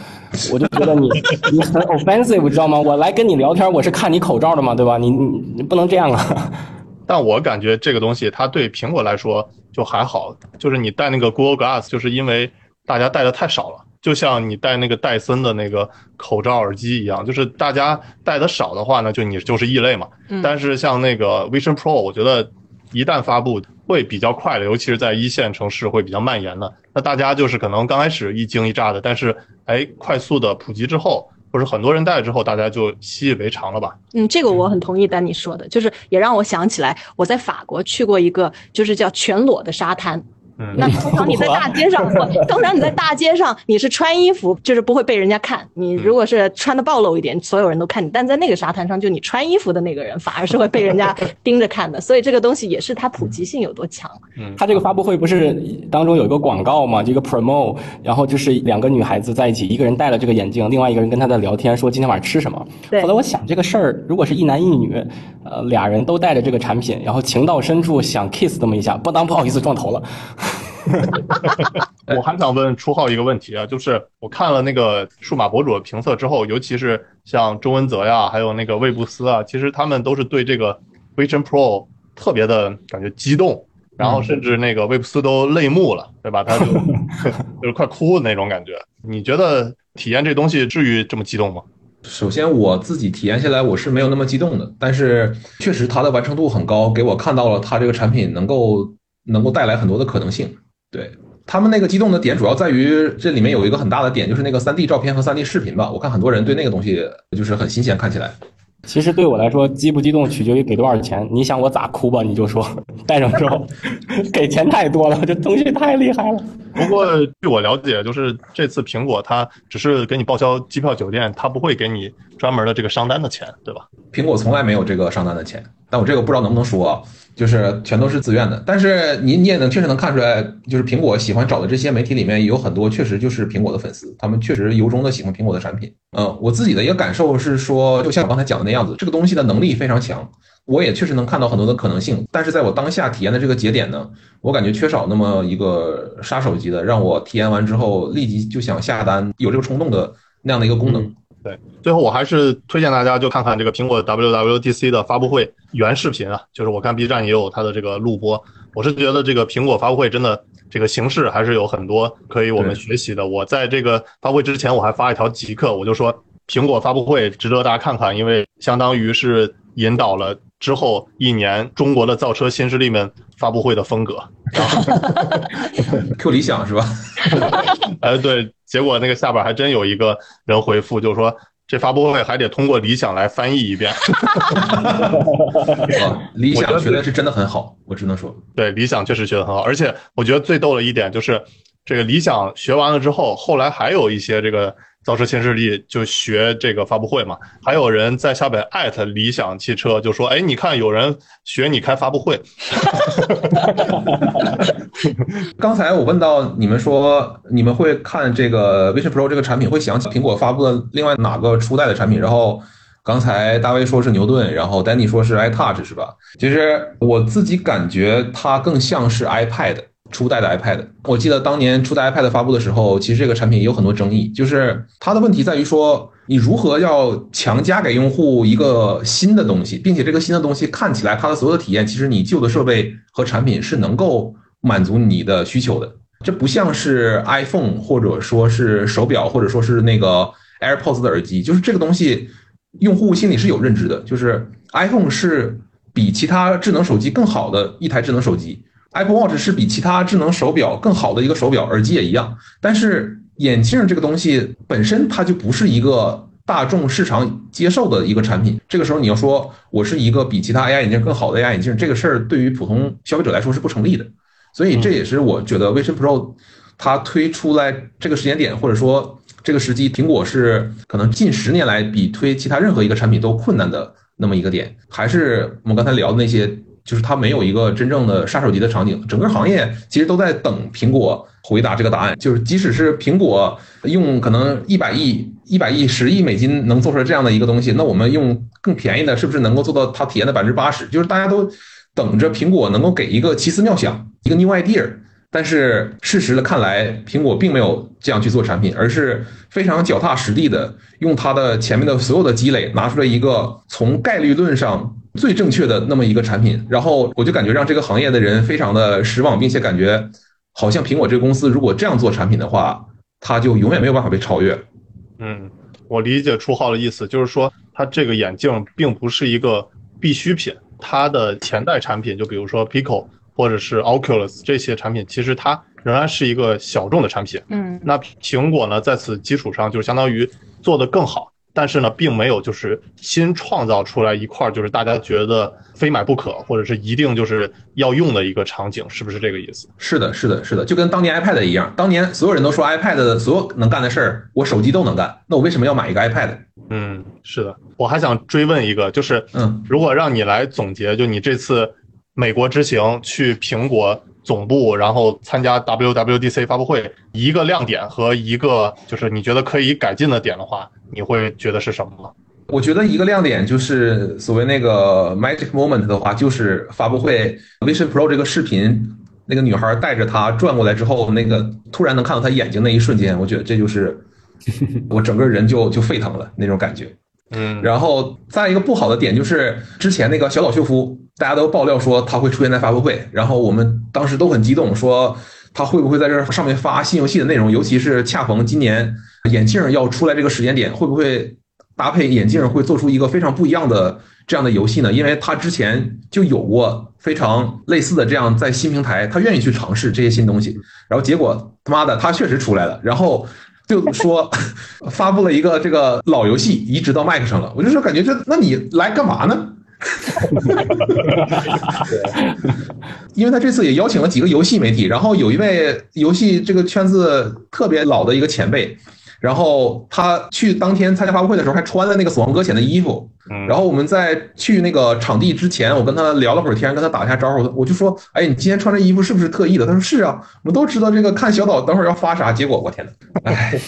Speaker 2: 我就觉得你你很 offensive，知道吗？我来跟你聊天，我是看你口罩的嘛，对吧？你你你不能这样啊！
Speaker 1: 但我感觉这个东西它对苹果来说就还好，就是你戴那个 Google Glass，就是因为。大家戴的太少了，就像你戴那个戴森的那个口罩耳机一样，就是大家戴的少的话呢，就你就是异类嘛。但是像那个 Vision Pro，我觉得一旦发布会比较快的，尤其是在一线城市会比较蔓延的。那大家就是可能刚开始一惊一乍的，但是哎，快速的普及之后，或者很多人戴之后，大家就习以为常了吧？
Speaker 3: 嗯，这个我很同意丹尼说的，就是也让我想起来，我在法国去过一个就是叫全裸的沙滩。那通常你在大街上，通常你在大街上，你是穿衣服，就是不会被人家看。你如果是穿的暴露一点，所有人都看你。但在那个沙滩上，就你穿衣服的那个人，反而是会被人家 盯着看的。所以这个东西也是它普及性有多强。
Speaker 2: 嗯，它这个发布会不是当中有一个广告嘛？这个 promo，然后就是两个女孩子在一起，一个人戴了这个眼镜，另外一个人跟她在聊天，说今天晚上吃什么。后来我想这个事儿，如果是一男一女，呃，俩人都带着这个产品，然后情到深处想 kiss 这么一下，不当不好意思撞头了。
Speaker 1: 我还想问初浩一个问题啊，就是我看了那个数码博主的评测之后，尤其是像周文泽呀，还有那个魏布斯啊，其实他们都是对这个 Vision Pro 特别的感觉激动，然后甚至那个魏布斯都泪目了，对吧？他就 就是快哭的那种感觉。你觉得体验这东西至于这么激动吗？
Speaker 4: 首先我自己体验下来我是没有那么激动的，但是确实它的完成度很高，给我看到了它这个产品能够能够带来很多的可能性。对他们那个激动的点，主要在于这里面有一个很大的点，就是那个三 D 照片和三 D 视频吧。我看很多人对那个东西就是很新鲜，看起来。
Speaker 2: 其实对我来说，激不激动取决于给多少钱。你想我咋哭吧，你就说。带上之后，给钱太多了，这东西太厉害了。
Speaker 1: 不过据我了解，就是这次苹果它只是给你报销机票、酒店，它不会给你专门的这个商单的钱，对吧？
Speaker 4: 苹果从来没有这个商单的钱，但我这个不知道能不能说。就是全都是自愿的，但是你你也能确实能看出来，就是苹果喜欢找的这些媒体里面有很多确实就是苹果的粉丝，他们确实由衷的喜欢苹果的产品。嗯，我自己的一个感受是说，就像我刚才讲的那样子，这个东西的能力非常强，我也确实能看到很多的可能性。但是在我当下体验的这个节点呢，我感觉缺少那么一个杀手级的，让我体验完之后立即就想下单，有这个冲动的那样的一个功能。
Speaker 1: 对，最后我还是推荐大家就看看这个苹果 WWDC 的发布会原视频啊，就是我看 B 站也有它的这个录播。我是觉得这个苹果发布会真的这个形式还是有很多可以我们学习的。我在这个发布会之前我还发一条极客，我就说苹果发布会值得大家看看，因为相当于是引导了之后一年中国的造车新势力们发布会的风格。
Speaker 4: Q 理想是吧？
Speaker 1: 哎，对，结果那个下边还真有一个人回复，就是说这发布会还得通过理想来翻译一遍。
Speaker 4: 啊理想学的是真的很好，我只能说，
Speaker 1: 对，理想确实学得很好，而且我觉得最逗的一点就是，这个理想学完了之后，后来还有一些这个造车新势力就学这个发布会嘛，还有人在下边艾特理想汽车，就说，哎，你看有人学你开发布会，
Speaker 4: 刚才我问到你们说你们会看这个 Vision Pro 这个产品，会想起苹果发布的另外哪个初代的产品，然后刚才大卫说是牛顿，然后丹尼说是 iTouch 是吧？其实我自己感觉它更像是 iPad 初代的 iPad。我记得当年初代 iPad 发布的时候，其实这个产品也有很多争议，就是它的问题在于说你如何要强加给用户一个新的东西，并且这个新的东西看起来它的所有的体验，其实你旧的设备和产品是能够满足你的需求的。这不像是 iPhone 或者说是手表，或者说是那个 AirPods 的耳机，就是这个东西，用户心里是有认知的，就是 iPhone 是比其他智能手机更好的一台智能手机，Apple Watch 是比其他智能手表更好的一个手表，耳机也一样。但是眼镜这个东西本身它就不是一个大众市场接受的一个产品。这个时候你要说我是一个比其他 AI 眼镜更好的 AI 眼镜，这个事儿对于普通消费者来说是不成立的。所以这也是我觉得 Vision Pro 它推出来这个时间点，或者说这个时机，苹果是可能近十年来比推其他任何一个产品都困难的那么一个点。还是我们刚才聊的那些，就是它没有一个真正的杀手级的场景，整个行业其实都在等苹果回答这个答案。就是即使是苹果用可能一百亿、一百亿、十亿美金能做出来这样的一个东西，那我们用更便宜的，是不是能够做到它体验的百分之八十？就是大家都。等着苹果能够给一个奇思妙想，一个 new idea，但是事实的看来，苹果并没有这样去做产品，而是非常脚踏实地的用它的前面的所有的积累，拿出来一个从概率论上最正确的那么一个产品。然后我就感觉让这个行业的人非常的失望，并且感觉好像苹果这个公司如果这样做产品的话，它就永远没有办法被超越。
Speaker 1: 嗯，我理解初号的意思，就是说它这个眼镜并不是一个必需品。它的前代产品，就比如说 Pico 或者是 Oculus 这些产品，其实它仍然是一个小众的产品。
Speaker 3: 嗯，
Speaker 1: 那苹果呢，在此基础上，就相当于做得更好，但是呢，并没有就是新创造出来一块，就是大家觉得非买不可，或者是一定就是要用的一个场景，是不是这个意思？
Speaker 4: 是的，是的，是的，就跟当年 iPad 一样，当年所有人都说 iPad 的所有能干的事儿，我手机都能干，那我为什么要买一个 iPad？
Speaker 1: 嗯，是的，我还想追问一个，就是，
Speaker 4: 嗯，
Speaker 1: 如果让你来总结，就你这次美国之行去苹果总部，然后参加 WWDC 发布会，一个亮点和一个就是你觉得可以改进的点的话，你会觉得是什么？
Speaker 4: 我觉得一个亮点就是所谓那个 magic moment 的话，就是发布会 Vision Pro 这个视频，那个女孩带着它转过来之后，那个突然能看到她眼睛那一瞬间，我觉得这就是 我整个人就就沸腾了那种感觉。
Speaker 1: 嗯，
Speaker 4: 然后再一个不好的点就是之前那个小岛秀夫，大家都爆料说他会出现在发布会，然后我们当时都很激动，说他会不会在这上面发新游戏的内容，尤其是恰逢今年眼镜要出来这个时间点，会不会搭配眼镜会做出一个非常不一样的这样的游戏呢？因为他之前就有过非常类似的这样在新平台，他愿意去尝试这些新东西，然后结果他妈的他确实出来了，然后。就说发布了一个这个老游戏移植到 Mac 上了，我就说感觉这那你来干嘛呢？因为他这次也邀请了几个游戏媒体，然后有一位游戏这个圈子特别老的一个前辈，然后他去当天参加发布会的时候还穿了那个《死亡搁浅》的衣服，然后我们在去那个场地之前，我跟他聊了会儿天，跟他打一下招呼，我就说，哎，你今天穿这衣服是不是特意的？他说是啊，我们都知道这个看小岛等会儿要发啥，结果我天呐，哎，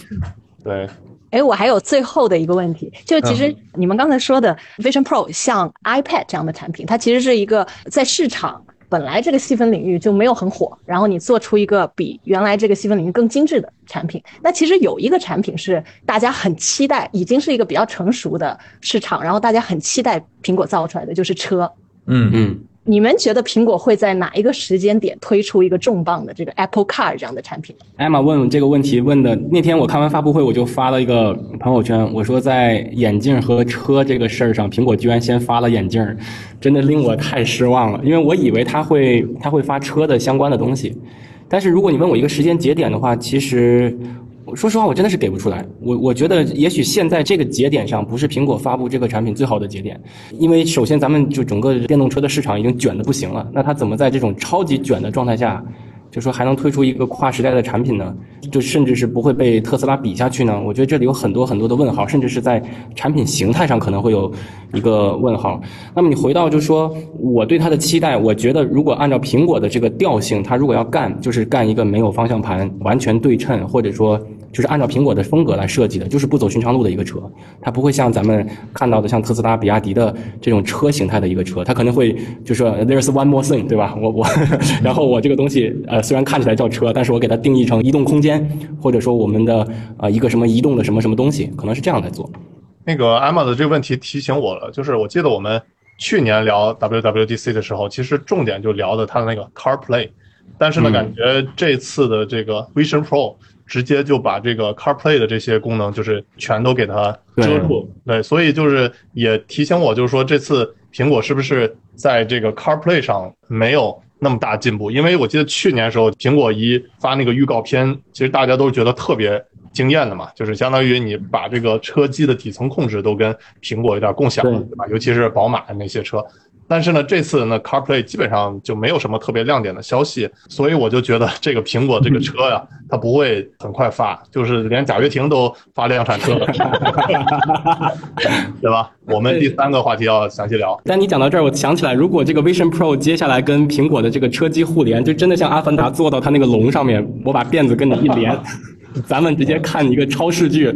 Speaker 1: 对，
Speaker 3: 哎，我还有最后的一个问题，就其实你们刚才说的 Vision Pro 像 iPad 这样的产品，它其实是一个在市场本来这个细分领域就没有很火，然后你做出一个比原来这个细分领域更精致的产品。那其实有一个产品是大家很期待，已经是一个比较成熟的市场，然后大家很期待苹果造出来的就是车。
Speaker 4: 嗯
Speaker 2: 嗯，
Speaker 3: 你们觉得苹果会在哪一个时间点推出一个重磅的这个 Apple Car 这样的产品？
Speaker 2: 艾玛问这个问题问的那天，我看完发布会，我就发了一个朋友圈，我说在眼镜和车这个事儿上，苹果居然先发了眼镜，真的令我太失望了，因为我以为他会他会发车的相关的东西，但是如果你问我一个时间节点的话，其实。说实话，我真的是给不出来。我我觉得，也许现在这个节点上不是苹果发布这个产品最好的节点，因为首先咱们就整个电动车的市场已经卷的不行了。那它怎么在这种超级卷的状态下？就说还能推出一个跨时代的产品呢？就甚至是不会被特斯拉比下去呢？我觉得这里有很多很多的问号，甚至是在产品形态上可能会有一个问号。那么你回到就说我对它的期待，我觉得如果按照苹果的这个调性，它如果要干，就是干一个没有方向盘、完全对称，或者说。就是按照苹果的风格来设计的，就是不走寻常路的一个车，它不会像咱们看到的像特斯拉、比亚迪的这种车形态的一个车，它可能会就说 There's one more thing，对吧？我我，然后我这个东西呃虽然看起来叫车，但是我给它定义成移动空间，或者说我们的呃一个什么移动的什么什么东西，可能是这样来做。
Speaker 1: 那个 Emma 的这个问题提醒我了，就是我记得我们去年聊 WWDC 的时候，其实重点就聊的它的那个 CarPlay，但是呢，感觉这次的这个 Vision Pro。直接就把这个 CarPlay 的这些功能，就是全都给它遮住。对，所以就是也提醒我，就是说这次苹果是不是在这个 CarPlay 上没有那么大进步？因为我记得去年时候，苹果一发那个预告片，其实大家都觉得特别惊艳的嘛，就是相当于你把这个车机的底层控制都跟苹果有点共享了，对吧？尤其是宝马那些车。但是呢，这次呢，CarPlay 基本上就没有什么特别亮点的消息，所以我就觉得这个苹果这个车呀，它不会很快发，就是连贾跃亭都发量产车了，对吧？我们第三个话题要详细聊。
Speaker 2: 但你讲到这儿，我想起来，如果这个 Vision Pro 接下来跟苹果的这个车机互联，就真的像阿凡达坐到它那个龙上面，我把辫子跟你一连，咱们直接看一个超视距。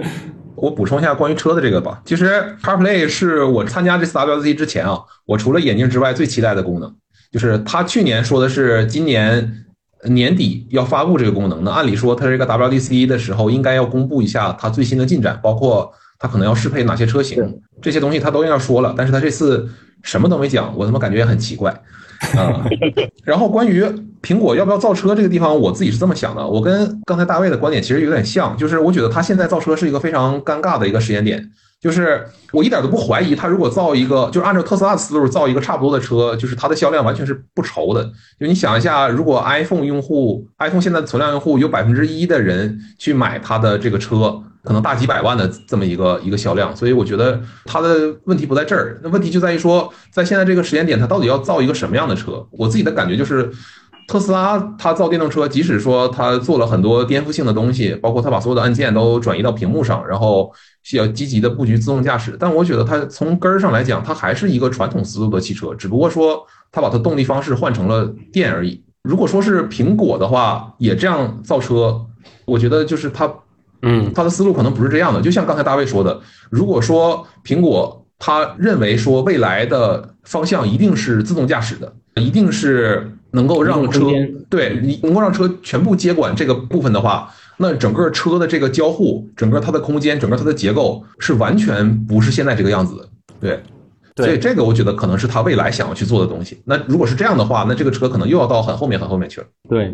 Speaker 4: 我补充一下关于车的这个吧。其实 CarPlay 是我参加这次 WDC 之前啊，我除了眼镜之外最期待的功能，就是它去年说的是今年年底要发布这个功能。那按理说，它这个 WWDC 的时候应该要公布一下它最新的进展，包括它可能要适配哪些车型，这些东西他都要说了。但是他这次什么都没讲，我他妈感觉也很奇怪。啊，然后关于苹果要不要造车这个地方，我自己是这么想的。我跟刚才大卫的观点其实有点像，就是我觉得他现在造车是一个非常尴尬的一个时间点。就是我一点都不怀疑他如果造一个，就是按照特斯拉的思路造一个差不多的车，就是它的销量完全是不愁的。就你想一下，如果 iPhone 用户，iPhone 现在存量用户有百分之一的人去买它的这个车。可能大几百万的这么一个一个销量，所以我觉得它的问题不在这儿，那问题就在于说，在现在这个时间点，它到底要造一个什么样的车？我自己的感觉就是，特斯拉它造电动车，即使说它做了很多颠覆性的东西，包括它把所有的按键都转移到屏幕上，然后需要积极的布局自动驾驶，但我觉得它从根儿上来讲，它还是一个传统思路的汽车，只不过说它把它动力方式换成了电而已。如果说是苹果的话，也这样造车，我觉得就是它。
Speaker 2: 嗯，
Speaker 4: 它的思路可能不是这样的，就像刚才大卫说的，如果说苹果他认为说未来的方向一定是自动驾驶的，一定是能够让车对你能够让车全部接管这个部分的话，那整个车的这个交互，整个它的空间，整个它的结构是完全不是现在这个样子的，对。所以这个我觉得可能是他未来想要去做的东西。那如果是这样的话，那这个车可能又要到很后面很后面去了。
Speaker 2: 对，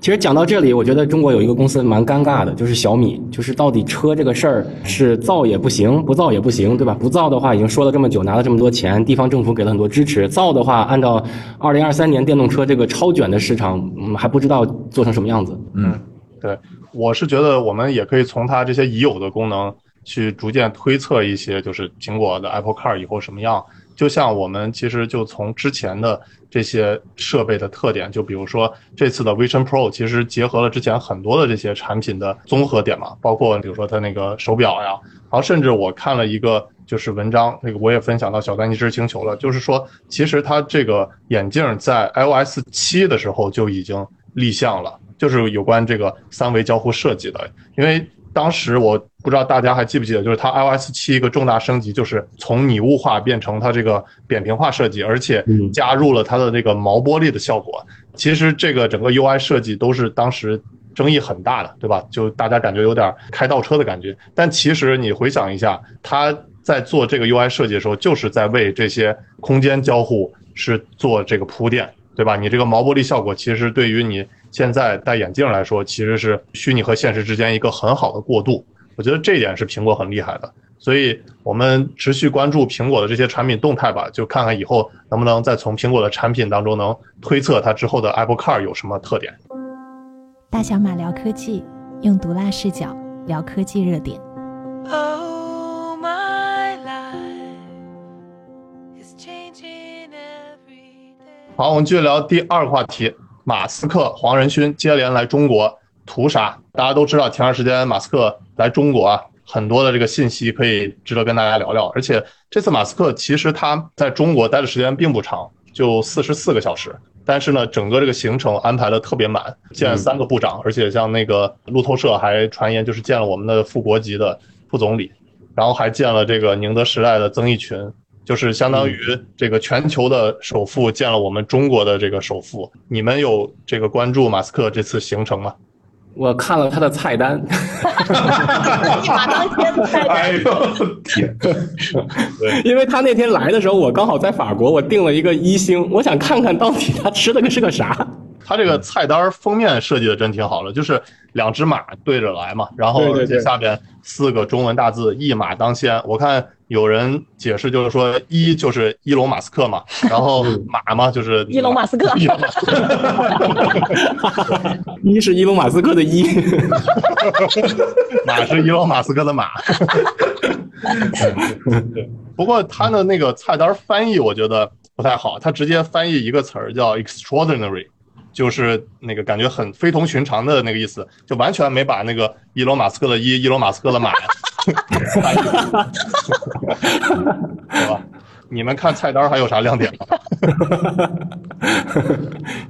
Speaker 2: 其实讲到这里，我觉得中国有一个公司蛮尴尬的，就是小米。就是到底车这个事儿是造也不行，不造也不行，对吧？不造的话，已经说了这么久，拿了这么多钱，地方政府给了很多支持；造的话，按照二零二三年电动车这个超卷的市场，嗯，还不知道做成什么样子。
Speaker 1: 嗯，对，我是觉得我们也可以从它这些已有的功能。去逐渐推测一些，就是苹果的 Apple Car 以后什么样。就像我们其实就从之前的这些设备的特点，就比如说这次的 Vision Pro，其实结合了之前很多的这些产品的综合点嘛，包括比如说它那个手表呀，然后甚至我看了一个就是文章，那个我也分享到小丹尼之星球了，就是说其实它这个眼镜在 iOS 七的时候就已经立项了，就是有关这个三维交互设计的，因为。当时我不知道大家还记不记得，就是它 iOS 七一个重大升级，就是从拟物化变成它这个扁平化设计，而且加入了它的这个毛玻璃的效果。其实这个整个 UI 设计都是当时争议很大的，对吧？就大家感觉有点开倒车的感觉。但其实你回想一下，它在做这个 UI 设计的时候，就是在为这些空间交互是做这个铺垫，对吧？你这个毛玻璃效果，其实对于你现在戴眼镜来说，其实是虚拟和现实之间一个很好的过渡。我觉得这一点是苹果很厉害的，所以我们持续关注苹果的这些产品动态吧，就看看以后能不能再从苹果的产品当中能推测它之后的 Apple Car 有什么特点。
Speaker 5: 大小马聊科技，用毒辣视角聊科技热点。
Speaker 1: 好，我们继续聊第二个话题，马斯克、黄仁勋接连来中国屠杀。大家都知道，前段时间马斯克来中国啊，很多的这个信息可以值得跟大家聊聊。而且这次马斯克其实他在中国待的时间并不长，就四十四个小时。但是呢，整个这个行程安排的特别满，见三个部长，而且像那个路透社还传言就是见了我们的副国级的副总理，然后还见了这个宁德时代的曾轶群。就是相当于这个全球的首富见了我们中国的这个首富，你们有这个关注马斯克这次行程吗？
Speaker 2: 我看了他的菜单，
Speaker 3: 一马当先的菜单。
Speaker 1: 哎呦天！对，
Speaker 2: 因为他那天来的时候，我刚好在法国，我订了一个一星，我想看看到底他吃的个是个啥。
Speaker 1: 他这个菜单封面设计的真挺好的，就是两只马对着来嘛，然后
Speaker 2: 对对对
Speaker 1: 下边四个中文大字“一马当先”。我看有人解释就是说，一就是伊隆马斯克嘛，然后马嘛就是
Speaker 3: 伊隆马斯克
Speaker 1: 伊隆马斯克。
Speaker 2: 一是伊隆马斯克的一，
Speaker 1: 马是伊隆马斯克的马。对，不过他的那个菜单翻译我觉得不太好，他直接翻译一个词儿叫 extraordinary，就是那个感觉很非同寻常的那个意思，就完全没把那个伊隆马斯克的伊，伊隆马斯克的马 翻译，对吧？你们看菜单还有啥亮点吗？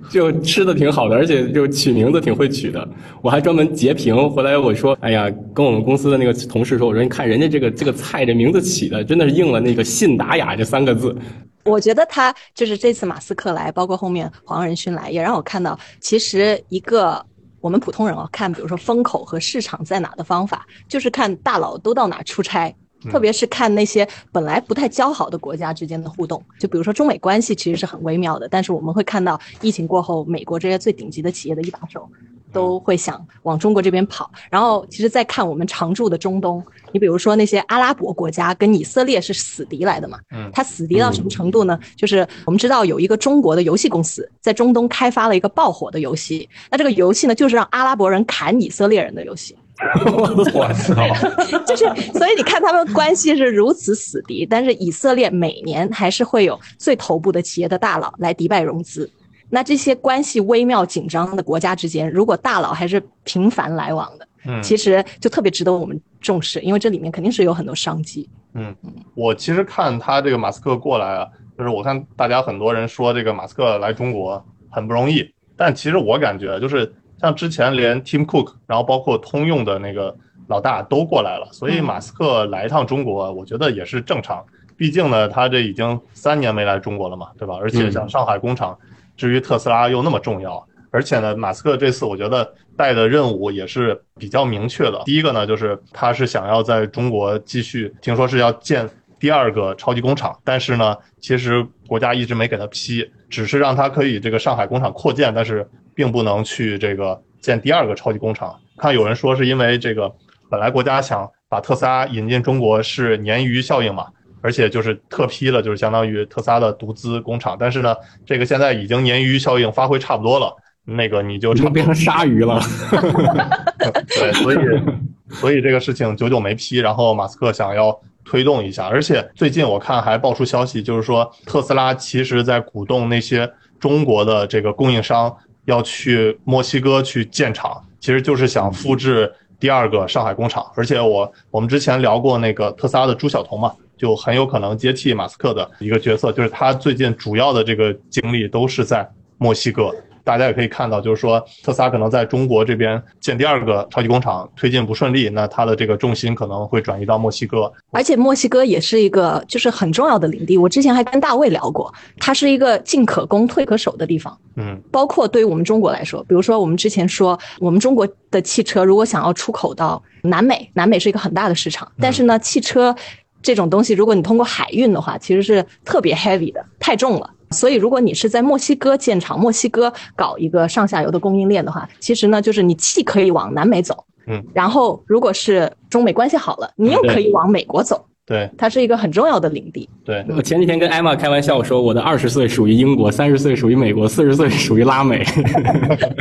Speaker 2: 就吃的挺好的，而且就取名字挺会取的。我还专门截屏回来，我说：“哎呀，跟我们公司的那个同事说，我说你看人家这个这个菜这名字起的，真的是应了那个信达雅这三个字。
Speaker 3: 我觉得他就是这次马斯克来，包括后面黄仁勋来，也让我看到，其实一个我们普通人哦，看比如说风口和市场在哪的方法，就是看大佬都到哪出差。特别是看那些本来不太交好的国家之间的互动，就比如说中美关系其实是很微妙的，但是我们会看到疫情过后，美国这些最顶级的企业的一把手都会想往中国这边跑。然后，其实再看我们常驻的中东，你比如说那些阿拉伯国家跟以色列是死敌来的嘛，
Speaker 1: 嗯
Speaker 3: 它死敌到什么程度呢？就是我们知道有一个中国的游戏公司在中东开发了一个爆火的游戏，那这个游戏呢就是让阿拉伯人砍以色列人的游戏。
Speaker 1: 我操！
Speaker 3: 就是，所以你看他们关系是如此死敌，但是以色列每年还是会有最头部的企业的大佬来迪拜融资。那这些关系微妙紧张的国家之间，如果大佬还是频繁来往的，
Speaker 1: 嗯
Speaker 3: 其实就特别值得我们重视，因为这里面肯定是有很多商机。
Speaker 1: 嗯，我其实看他这个马斯克过来啊，就是我看大家很多人说这个马斯克来中国很不容易，但其实我感觉就是像之前连 Tim Cook，然后包括通用的那个老大都过来了，所以马斯克来一趟中国，我觉得也是正常。毕竟呢，他这已经三年没来中国了嘛，对吧？而且像上海工厂，至于特斯拉又那么重要，而且呢，马斯克这次我觉得带的任务也是比较明确的。第一个呢，就是他是想要在中国继续，听说是要建第二个超级工厂，但是呢，其实国家一直没给他批，只是让他可以这个上海工厂扩建，但是并不能去这个建第二个超级工厂。看有人说是因为这个本来国家想把特斯拉引进中国是鲶鱼效应嘛。而且就是特批了，就是相当于特斯拉的独资工厂，但是呢，这个现在已经鲶鱼效应发挥差不多了，那个你就差
Speaker 2: 变成鲨鱼了。
Speaker 1: 对，所以 所以这个事情久久没批，然后马斯克想要推动一下，而且最近我看还爆出消息，就是说特斯拉其实在鼓动那些中国的这个供应商要去墨西哥去建厂，其实就是想复制第二个上海工厂，而且我我们之前聊过那个特斯拉的朱晓彤嘛。就很有可能接替马斯克的一个角色，就是他最近主要的这个精力都是在墨西哥。大家也可以看到，就是说特斯拉可能在中国这边建第二个超级工厂推进不顺利，那它的这个重心可能会转移到墨西哥。
Speaker 3: 而且墨西哥也是一个就是很重要的领地，我之前还跟大卫聊过，它是一个进可攻退可守的地方。
Speaker 1: 嗯，
Speaker 3: 包括对于我们中国来说，比如说我们之前说，我们中国的汽车如果想要出口到南美，南美是一个很大的市场，但是呢，汽车。这种东西，如果你通过海运的话，其实是特别 heavy 的，太重了。所以如果你是在墨西哥建厂，墨西哥搞一个上下游的供应链的话，其实呢，就是你既可以往南美走，
Speaker 1: 嗯，
Speaker 3: 然后如果是中美关系好了，你又可以往美国走，
Speaker 1: 对。
Speaker 3: 它是一个很重要的领地。
Speaker 1: 对，
Speaker 2: 我前几天跟艾玛开玩笑说，我的二十岁属于英国，三十岁属于美国，四十岁属于拉美。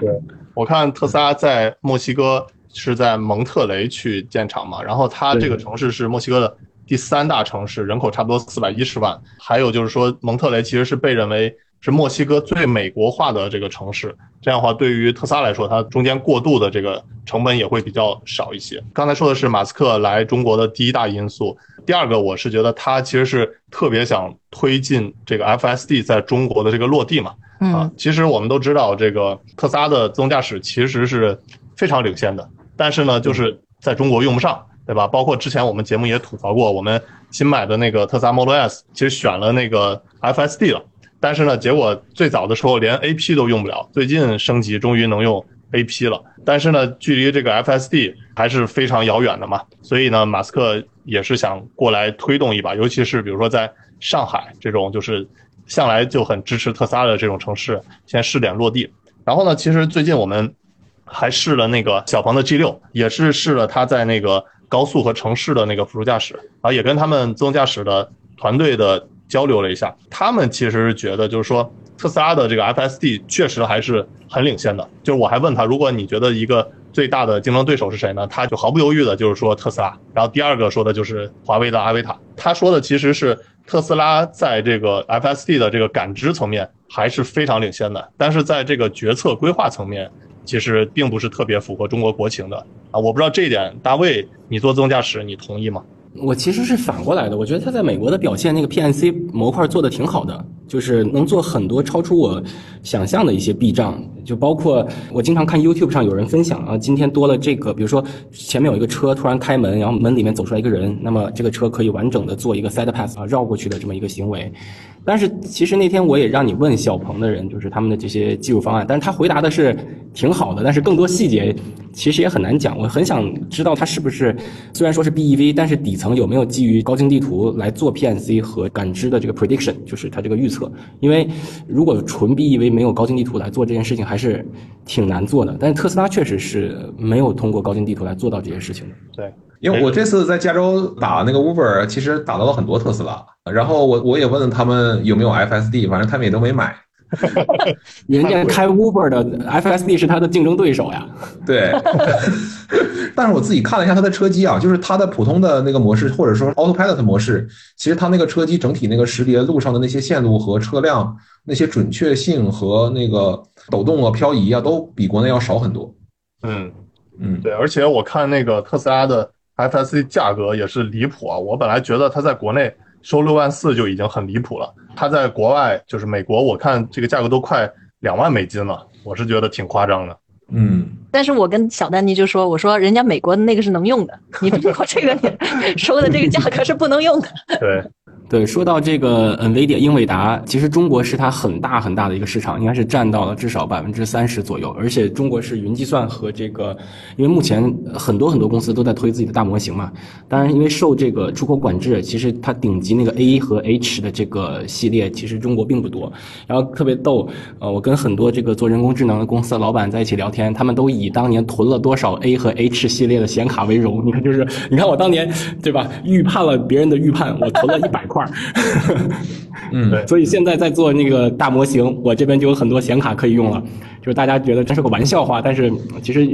Speaker 2: 对。
Speaker 1: 我看特斯拉在墨西哥是在蒙特雷去建厂嘛，然后它这个城市是墨西哥的第三大城市，人口差不多四百一十万。还有就是说，蒙特雷其实是被认为是墨西哥最美国化的这个城市。这样的话，对于特斯拉来说，它中间过渡的这个成本也会比较少一些。刚才说的是马斯克来中国的第一大因素，第二个我是觉得他其实是特别想推进这个 FSD 在中国的这个落地嘛。啊
Speaker 3: 嗯，
Speaker 1: 其实我们都知道，这个特斯拉的自动驾驶其实是非常领先的，但是呢，就是在中国用不上，对吧？包括之前我们节目也吐槽过，我们新买的那个特斯拉 Model S，其实选了那个 FSD 了，但是呢，结果最早的时候连 AP 都用不了，最近升级终于能用 AP 了，但是呢，距离这个 FSD 还是非常遥远的嘛，所以呢，马斯克也是想过来推动一把，尤其是比如说在上海这种就是向来就很支持特斯拉的这种城市，先试点落地。然后呢，其实最近我们还试了那个小鹏的 G 六，也是试了它在那个高速和城市的那个辅助驾驶，啊，也跟他们自动驾驶的团队的交流了一下，他们其实觉得就是说特斯拉的这个 FSD 确实还是很领先的。就是我还问他，如果你觉得一个最大的竞争对手是谁呢？他就毫不犹豫的就是说特斯拉，然后第二个说的就是华为的阿维塔。他说的其实是特斯拉在这个 FSD 的这个感知层面还是非常领先的，但是在这个决策规划层面，其实并不是特别符合中国国情的啊。我不知道这一点，大卫，你做自动驾驶，你同意吗？
Speaker 2: 我其实是反过来的，我觉得他在美国的表现，那个 PNC 模块做的挺好的，就是能做很多超出我想象的一些避障，就包括我经常看 YouTube 上有人分享啊，今天多了这个，比如说前面有一个车突然开门，然后门里面走出来一个人，那么这个车可以完整的做一个 side pass 啊绕过去的这么一个行为。但是其实那天我也让你问小鹏的人，就是他们的这些技术方案，但是他回答的是挺好的，但是更多细节其实也很难讲。我很想知道他是不是虽然说是 BEV，但是底层有没有基于高精地图来做 PNC 和感知的这个 prediction，就是它这个预测。因为如果纯 BEV 没有高精地图来做这件事情，还是挺难做的。但是特斯拉确实是没有通过高精地图来做到这些事情的。
Speaker 1: 对，
Speaker 4: 因为我这次在加州打那个 Uber，其实打到了很多特斯拉，然后我我也问了他们有没有 FSD，反正他们也都没买。
Speaker 2: 人家开 Uber 的 FSD 是他的竞争对手呀。
Speaker 4: 对，但是我自己看了一下他的车机啊，就是他的普通的那个模式，或者说 Autopilot 模式，其实他那个车机整体那个识别路上的那些线路和车辆那些准确性和那个抖动啊、漂移啊，都比国内要少很多。
Speaker 1: 嗯。
Speaker 4: 嗯，
Speaker 1: 对，而且我看那个特斯拉的 FSD 价格也是离谱啊！我本来觉得它在国内收六万四就已经很离谱了，它在国外就是美国，我看这个价格都快两万美金了，我是觉得挺夸张的。
Speaker 4: 嗯，
Speaker 3: 但是我跟小丹妮就说，我说人家美国的那个是能用的，你中国这个你 收的这个价格是不能用的。
Speaker 1: 对，
Speaker 2: 对，说到这个 NVIDIA 英伟达，其实中国是它很大很大的一个市场，应该是占到了至少百分之三十左右。而且中国是云计算和这个，因为目前很多很多公司都在推自己的大模型嘛。当然，因为受这个出口管制，其实它顶级那个 A 和 H 的这个系列，其实中国并不多。然后特别逗，呃，我跟很多这个做人工智能的公司的老板在一起聊天，他们都以当年囤了多少 A 和 H 系列的显卡为荣。你看，就是你看我当年对吧，预判了别人的预判，我囤了一百块。
Speaker 4: 嗯，
Speaker 1: 对
Speaker 2: 所以现在在做那个大模型，我这边就有很多显卡可以用了。就是大家觉得这是个玩笑话，但是其实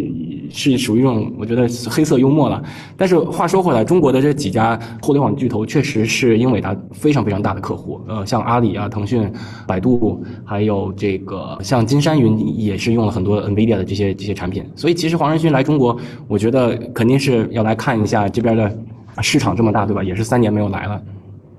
Speaker 2: 是属于一种我觉得黑色幽默了。但是话说回来，中国的这几家互联网巨头确实是英伟达非常非常大的客户。呃，像阿里啊、腾讯、百度，还有这个像金山云也是用了很多 NVIDIA 的这些这些产品。所以其实黄仁勋来中国，我觉得肯定是要来看一下这边的市场这么大，对吧？也是三年没有来了。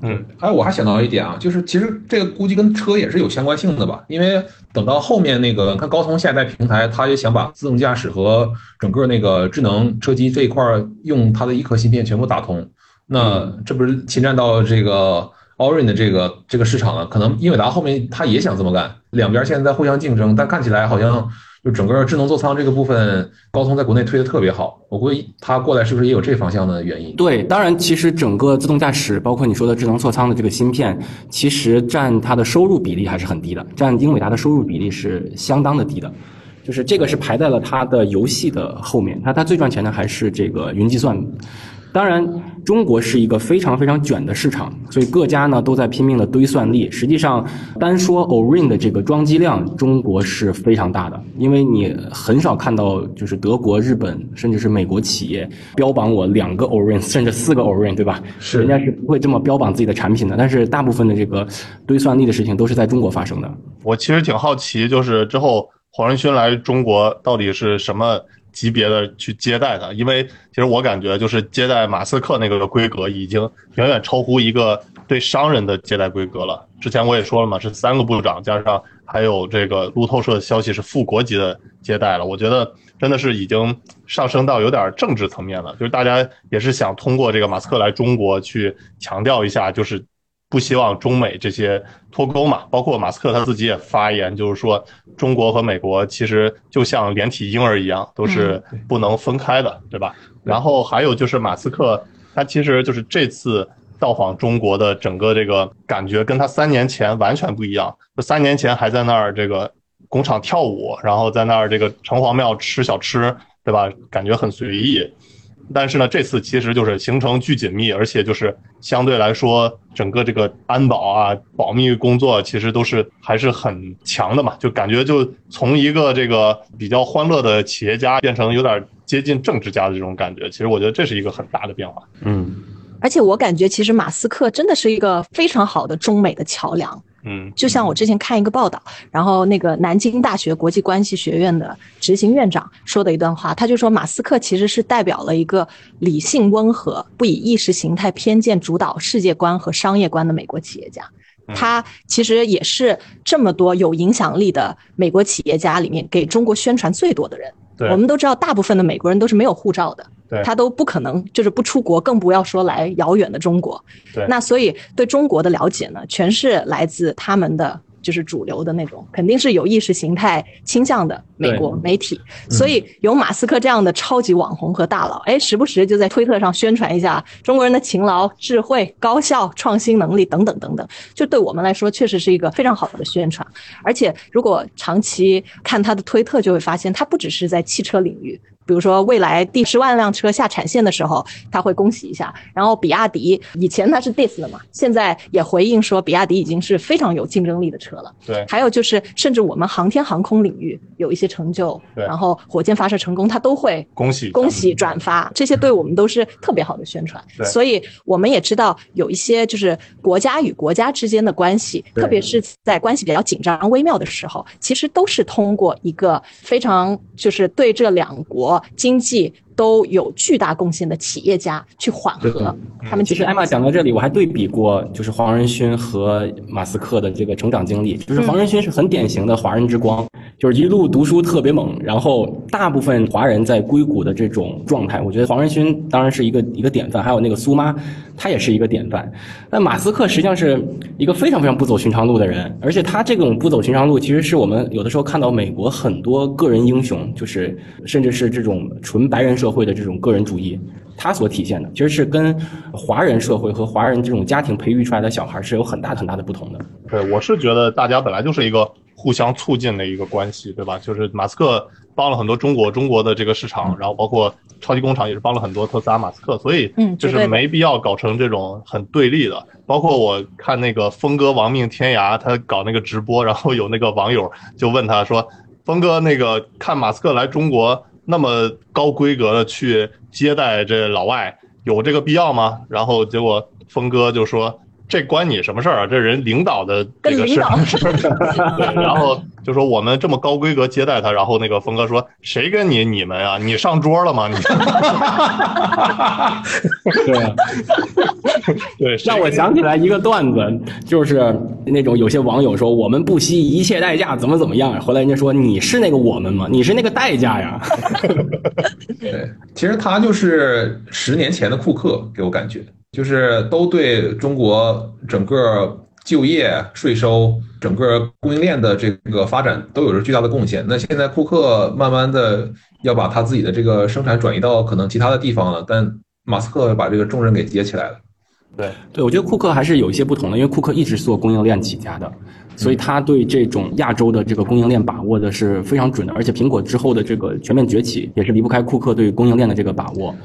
Speaker 1: 嗯，
Speaker 4: 哎，我还想到一点啊，就是其实这个估计跟车也是有相关性的吧，因为等到后面那个，看高通下一代平台，它也想把自动驾驶和整个那个智能车机这一块用它的一颗芯片全部打通，那这不是侵占到这个 Orin 的这个这个市场了？可能英伟达后面他也想这么干，两边现在在互相竞争，但看起来好像就整个智能座舱这个部分，高通在国内推的特别好。我估计他过来是不是也有这方向的原因？
Speaker 2: 对，当然，其实整个自动驾驶，包括你说的智能座舱的这个芯片，其实占它的收入比例还是很低的，占英伟达的收入比例是相当的低的。就是这个是排在了它的游戏的后面，它它最赚钱的还是这个云计算。当然，中国是一个非常非常卷的市场，所以各家呢都在拼命的堆算力。实际上，单说 Orin 的这个装机量，中国是非常大的，因为你很少看到就是德国、日本甚至是美国企业标榜我两个 Orin 甚至四个 Orin，对吧？
Speaker 4: 是，
Speaker 2: 人家是不会这么标榜自己的产品的。但是大部分的这个堆算力的事情都是在中国发生的。
Speaker 1: 我其实挺好奇，就是之后黄仁勋来中国到底是什么？级别的去接待他，因为其实我感觉就是接待马斯克那个规格已经远远超乎一个对商人的接待规格了。之前我也说了嘛，是三个部长加上还有这个路透社的消息是副国级的接待了。我觉得真的是已经上升到有点政治层面了，就是大家也是想通过这个马斯克来中国去强调一下，就是。不希望中美这些脱钩嘛，包括马斯克他自己也发言，就是说中国和美国其实就像连体婴儿一样，都是不能分开的，对吧？然后还有就是马斯克他其实就是这次到访中国的整个这个感觉，跟他三年前完全不一样。就三年前还在那儿这个工厂跳舞，然后在那儿这个城隍庙吃小吃，对吧？感觉很随意。但是呢，这次其实就是行程巨紧密，而且就是相对来说，整个这个安保啊、保密工作其实都是还是很强的嘛，就感觉就从一个这个比较欢乐的企业家变成有点接近政治家的这种感觉。其实我觉得这是一个很大的变化。
Speaker 2: 嗯，
Speaker 3: 而且我感觉其实马斯克真的是一个非常好的中美的桥梁。
Speaker 1: 嗯，
Speaker 3: 就像我之前看一个报道，然后那个南京大学国际关系学院的执行院长说的一段话，他就说马斯克其实是代表了一个理性温和、不以意识形态偏见主导世界观和商业观的美国企业家。他其实也是这么多有影响力的美国企业家里面给中国宣传最多的人。我们都知道，大部分的美国人都是没有护照的。他都不可能，就是不出国，更不要说来遥远的中国。
Speaker 1: 对，
Speaker 3: 那所以对中国的了解呢，全是来自他们的。就是主流的那种，肯定是有意识形态倾向的美国媒体，所以有马斯克这样的超级网红和大佬，哎，时不时就在推特上宣传一下中国人的勤劳、智慧、高效、创新能力等等等等，就对我们来说确实是一个非常好的宣传。而且如果长期看他的推特，就会发现他不只是在汽车领域。比如说，未来第十万辆车下产线的时候，他会恭喜一下。然后，比亚迪以前他是 diss 的嘛，现在也回应说，比亚迪已经是非常有竞争力的车了。
Speaker 1: 对。
Speaker 3: 还有就是，甚至我们航天航空领域有一些成就，然后火箭发射成功，他都会
Speaker 1: 恭喜
Speaker 3: 恭喜转发，这些对我们都是特别好的宣传。所以我们也知道，有一些就是国家与国家之间的关系，特别是在关系比较紧张微妙的时候，其实都是通过一个非常就是对这两国。经济都有巨大贡献的企业家去缓和他们。
Speaker 2: 其实艾玛讲到这里，我还对比过，就是黄仁勋和马斯克的这个成长经历。就是黄仁勋是很典型的华人之光，就是一路读书特别猛，然后大部分华人在硅谷的这种状态，我觉得黄仁勋当然是一个一个典范。还有那个苏妈，她也是一个典范。那马斯克实际上是一个非常非常不走寻常路的人，而且他这种不走寻常路，其实是我们有的时候看到美国很多个人英雄，就是甚至是这种纯白人社会的这种个人主义，它所体现的，其实是跟华人社会和华人这种家庭培育出来的小孩是有很大很大的不同的。
Speaker 1: 对，我是觉得大家本来就是一个互相促进的一个关系，对吧？就是马斯克帮了很多中国中国的这个市场，然后包括超级工厂也是帮了很多特斯拉、马斯克，所以就是没必要搞成这种很对立的。包括我看那个峰哥亡命天涯，他搞那个直播，然后有那个网友就问他说：“峰哥，那个看马斯克来中国。”那么高规格的去接待这老外，有这个必要吗？然后结果峰哥就说。这关你什么事儿啊？这人领导的这个事儿，然后就说我们这么高规格接待他，然后那个峰哥说：“谁跟你你们啊？你上桌了吗？”你
Speaker 2: 对
Speaker 1: 对，
Speaker 2: 让我想起来一个段子，就是那种有些网友说我们不惜一切代价怎么怎么样，后来人家说你是那个我们吗？你是那个代价呀？
Speaker 4: 对，其实他就是十年前的库克，给我感觉。就是都对中国整个就业、税收、整个供应链的这个发展都有着巨大的贡献。那现在库克慢慢的要把他自己的这个生产转移到可能其他的地方了，但马斯克把这个重任给接起来了。
Speaker 1: 对
Speaker 2: 对，我觉得库克还是有一些不同的，因为库克一直做供应链起家的，所以他对这种亚洲的这个供应链把握的是非常准的，而且苹果之后的这个全面崛起也是离不开库克对供应链的这个把握。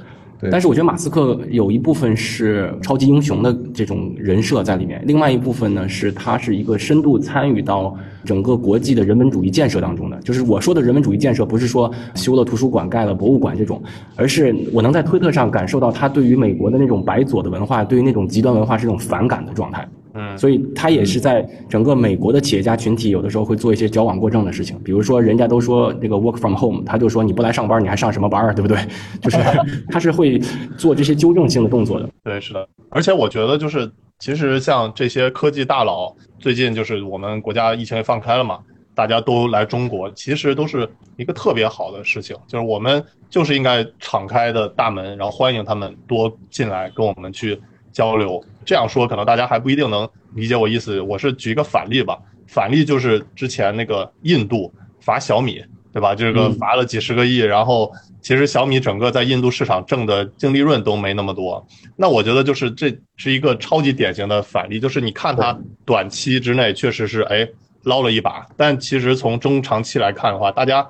Speaker 2: 但是我觉得马斯克有一部分是超级英雄的这种人设在里面，另外一部分呢是他是一个深度参与到整个国际的人文主义建设当中的。就是我说的人文主义建设，不是说修了图书馆、盖了博物馆这种，而是我能在推特上感受到他对于美国的那种白左的文化，对于那种极端文化是一种反感的状态。
Speaker 1: 嗯，
Speaker 2: 所以他也是在整个美国的企业家群体，有的时候会做一些矫枉过正的事情。比如说，人家都说那个 work from home，他就说你不来上班，你还上什么班儿，对不对？就是 他是会做这些纠正性的动作的。
Speaker 1: 对，是的。而且我觉得，就是其实像这些科技大佬，最近就是我们国家疫情也放开了嘛，大家都来中国，其实都是一个特别好的事情。就是我们就是应该敞开的大门，然后欢迎他们多进来跟我们去交流。这样说可能大家还不一定能理解我意思，我是举一个反例吧。反例就是之前那个印度罚小米，对吧？这个罚了几十个亿，然后其实小米整个在印度市场挣的净利润都没那么多。那我觉得就是这是一个超级典型的反例，就是你看它短期之内确实是哎捞了一把，但其实从中长期来看的话，大家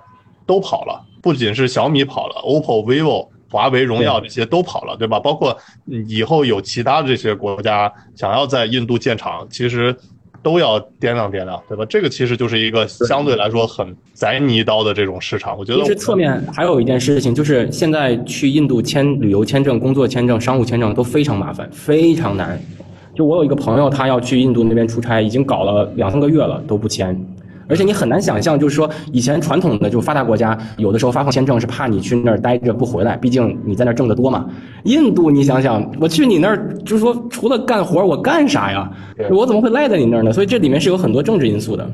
Speaker 1: 都跑了，不仅是小米跑了，OPPO、vivo。华为、荣耀这些都跑了，对吧？包括以后有其他这些国家想要在印度建厂，其实都要掂量掂量，对吧？这个其实就是一个相对来说很宰你一刀的这种市场。我觉得
Speaker 2: 其实侧面还有一件事情，就是现在去印度签旅游签证、工作签证、商务签证都非常麻烦，非常难。就我有一个朋友，他要去印度那边出差，已经搞了两三个月了都不签。而且你很难想象，就是说以前传统的就发达国家，有的时候发放签证是怕你去那儿待着不回来，毕竟你在那儿挣得多嘛。印度，你想想，我去你那儿，就是说除了干活，我干啥呀？我怎么会赖在你那儿呢？所以这里面是有很多政治因素的。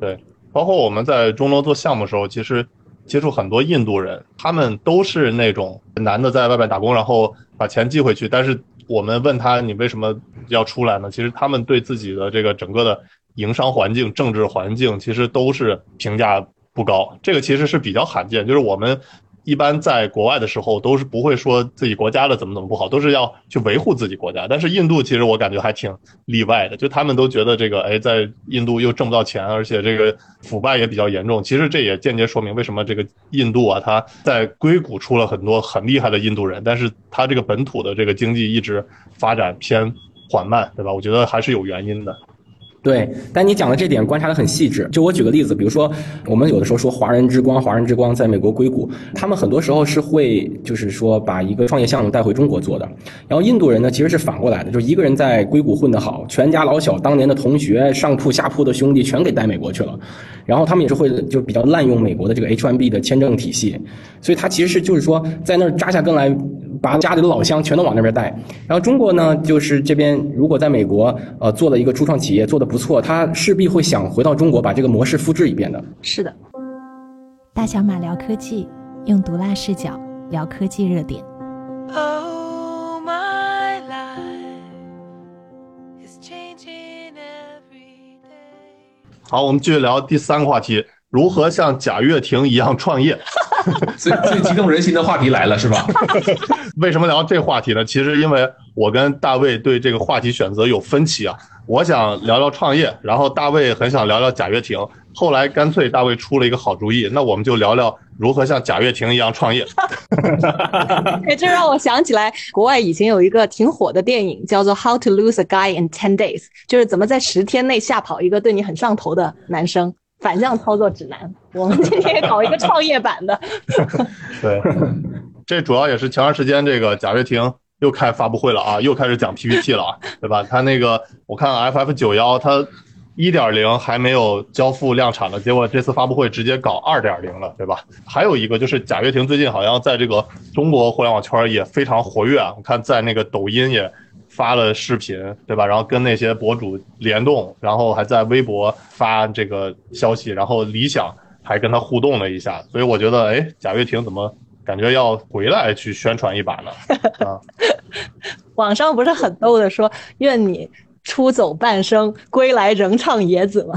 Speaker 1: 对，包括我们在中东做项目的时候，其实接触很多印度人，他们都是那种男的在外面打工，然后把钱寄回去。但是我们问他你为什么要出来呢？其实他们对自己的这个整个的。营商环境、政治环境其实都是评价不高，这个其实是比较罕见。就是我们一般在国外的时候，都是不会说自己国家的怎么怎么不好，都是要去维护自己国家。但是印度其实我感觉还挺例外的，就他们都觉得这个，哎，在印度又挣不到钱，而且这个腐败也比较严重。其实这也间接说明为什么这个印度啊，它在硅谷出了很多很厉害的印度人，但是它这个本土的这个经济一直发展偏缓慢，对吧？我觉得还是有原因的。
Speaker 2: 对，但你讲的这点观察的很细致。就我举个例子，比如说我们有的时候说华人之光，华人之光在美国硅谷，他们很多时候是会就是说把一个创业项目带回中国做的。然后印度人呢，其实是反过来的，就一个人在硅谷混得好，全家老小、当年的同学、上铺下铺的兄弟全给带美国去了。然后他们也是会就比较滥用美国的这个 H1B 的签证体系，所以他其实是就是说在那儿扎下根来。把家里的老乡全都往那边带，然后中国呢，就是这边如果在美国呃做了一个初创企业做的不错，他势必会想回到中国把这个模式复制一遍的。
Speaker 3: 是的，
Speaker 5: 大小马聊科技，用毒辣视角聊科技热点。
Speaker 1: 好，我们继续聊第三个话题：如何像贾跃亭一样创业。
Speaker 4: 最最激动人心的话题来了，是吧？
Speaker 1: 为什么聊这话题呢？其实因为我跟大卫对这个话题选择有分歧啊。我想聊聊创业，然后大卫很想聊聊贾跃亭。后来干脆大卫出了一个好主意，那我们就聊聊如何像贾跃亭一样创业。
Speaker 3: 哎，这让我想起来，国外以前有一个挺火的电影，叫做《How to Lose a Guy in Ten Days》，就是怎么在十天内吓跑一个对你很上头的男生。反向操作指南，我们今天搞一个创业版的。
Speaker 1: 对，这主要也是前段时间这个贾跃亭又开发布会了啊，又开始讲 PPT 了，对吧？他那个我看 FF 九幺，他一点零还没有交付量产呢，结果这次发布会直接搞二点零了，对吧？还有一个就是贾跃亭最近好像在这个中国互联网圈也非常活跃啊，我看在那个抖音也。发了视频，对吧？然后跟那些博主联动，然后还在微博发这个消息，然后理想还跟他互动了一下，所以我觉得，哎，贾跃亭怎么感觉要回来去宣传一把呢？啊，
Speaker 3: 网上不是很逗的说，愿你出走半生，归来仍唱野子吗。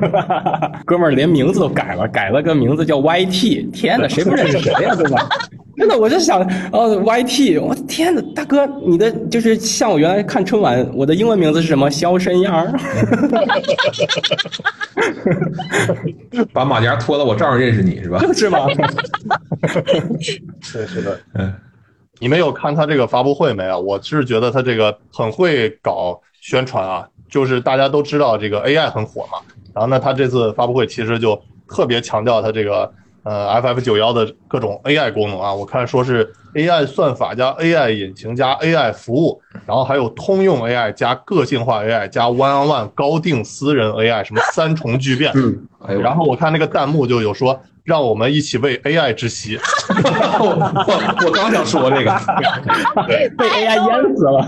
Speaker 2: 哥们儿连名字都改了，改了个名字叫 YT。天哪，谁不认识谁呀，对吧？真的，我就想，哦，YT，我的天哪，大哥，你的就是像我原来看春晚，我的英文名字是什么？肖申阳儿。
Speaker 4: 把马甲脱了，我照样认识你是吧？
Speaker 2: 是吗？
Speaker 1: 是，是的。
Speaker 4: 嗯，
Speaker 1: 你们有看他这个发布会没有？我是觉得他这个很会搞宣传啊，就是大家都知道这个 AI 很火嘛，然后呢，他这次发布会其实就特别强调他这个呃 FF 九幺的各种 AI 功能啊，我看说是 AI 算法加 AI 引擎加 AI 服务，然后还有通用 AI 加个性化 AI 加 One on One 高定私人 AI 什么三重巨变。
Speaker 2: 嗯，
Speaker 1: 然后我看那个弹幕就有说，让我们一起为 AI 窒息。
Speaker 4: 我我刚想说这个
Speaker 2: 被 AI 淹死了。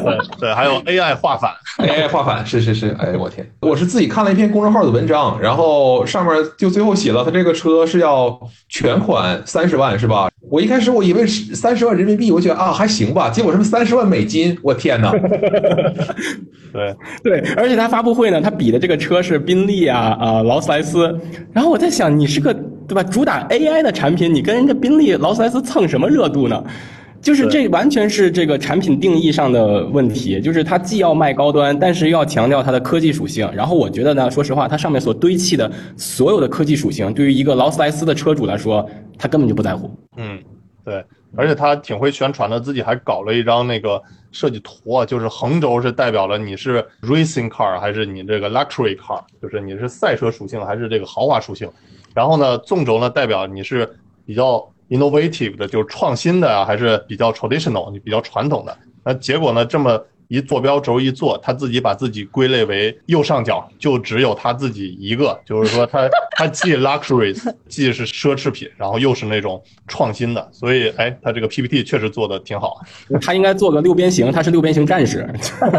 Speaker 1: 对对，还有 AI 画反。
Speaker 4: AI 画反，是是是，哎我天，我是自己看了一篇公众号的文章，然后上面就最后写了，他这个车是要全款三十万是吧？我一开始我以为是三十万人民币，我觉得啊还行吧，结果什么三十万美金，我天哪！
Speaker 1: 对，
Speaker 2: 对，而且他发布会呢，他比的这个车是宾利啊啊劳斯莱斯，然后我在想，你是个对吧主打 AI 的产品，你跟人家宾利、劳斯莱斯蹭什么热度呢？就是这完全是这个产品定义上的问题，就是它既要卖高端，但是又要强调它的科技属性。然后我觉得呢，说实话，它上面所堆砌的所有的科技属性，对于一个劳斯莱斯的车主来说，他根本就不在乎。
Speaker 1: 嗯，对，而且他挺会宣传的，自己还搞了一张那个设计图啊，就是横轴是代表了你是 racing car 还是你这个 luxury car，就是你是赛车属性还是这个豪华属性。然后呢，纵轴呢代表你是比较 innovative 的，就是创新的啊，还是比较 traditional，你比较传统的。那结果呢，这么一坐标轴一做，他自己把自己归类为右上角，就只有他自己一个，就是说他他既 luxuries，既是奢侈品，然后又是那种创新的，所以哎，他这个 PPT 确实做的挺好。
Speaker 2: 他应该做个六边形，他是六边形战士。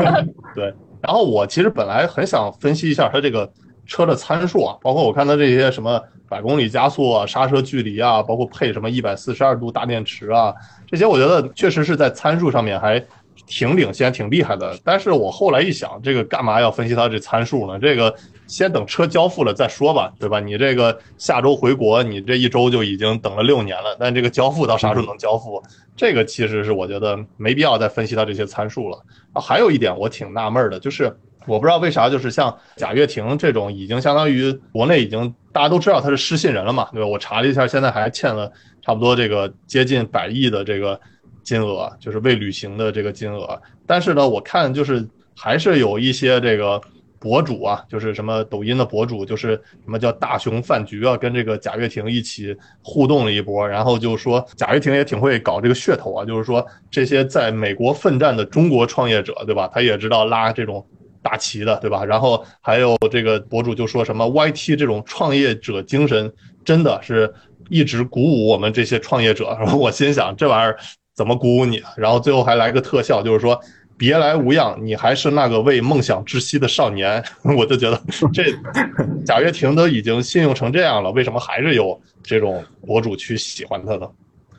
Speaker 1: 对，然后我其实本来很想分析一下他这个车的参数啊，包括我看它这些什么百公里加速啊、刹车距离啊，包括配什么一百四十二度大电池啊，这些我觉得确实是在参数上面还挺领先、挺厉害的。但是我后来一想，这个干嘛要分析它这参数呢？这个先等车交付了再说吧，对吧？你这个下周回国，你这一周就已经等了六年了，但这个交付到啥时候能交付？这个其实是我觉得没必要再分析它这些参数了。啊，还有一点我挺纳闷的，就是我不知道为啥，就是像贾跃亭这种已经相当于国内已经大家都知道他是失信人了嘛，对吧？我查了一下，现在还欠了差不多这个接近百亿的这个金额，就是未履行的这个金额。但是呢，我看就是还是有一些这个博主啊，就是什么抖音的博主，就是什么叫大熊饭局啊，跟这个贾跃亭一起互动了一波，然后就说贾跃亭也挺会搞这个噱头啊，就是说这些在美国奋战的中国创业者，对吧？他也知道拉这种大旗的，对吧？然后还有这个博主就说什么 YT 这种创业者精神真的是一直鼓舞我们这些创业者。然 后我心想这玩意儿怎么鼓舞你？然后最后还来个特效，就是说。别来无恙，你还是那个为梦想窒息的少年。我就觉得这 贾跃亭都已经信用成这样了，为什么还是有这种博主去喜欢他呢？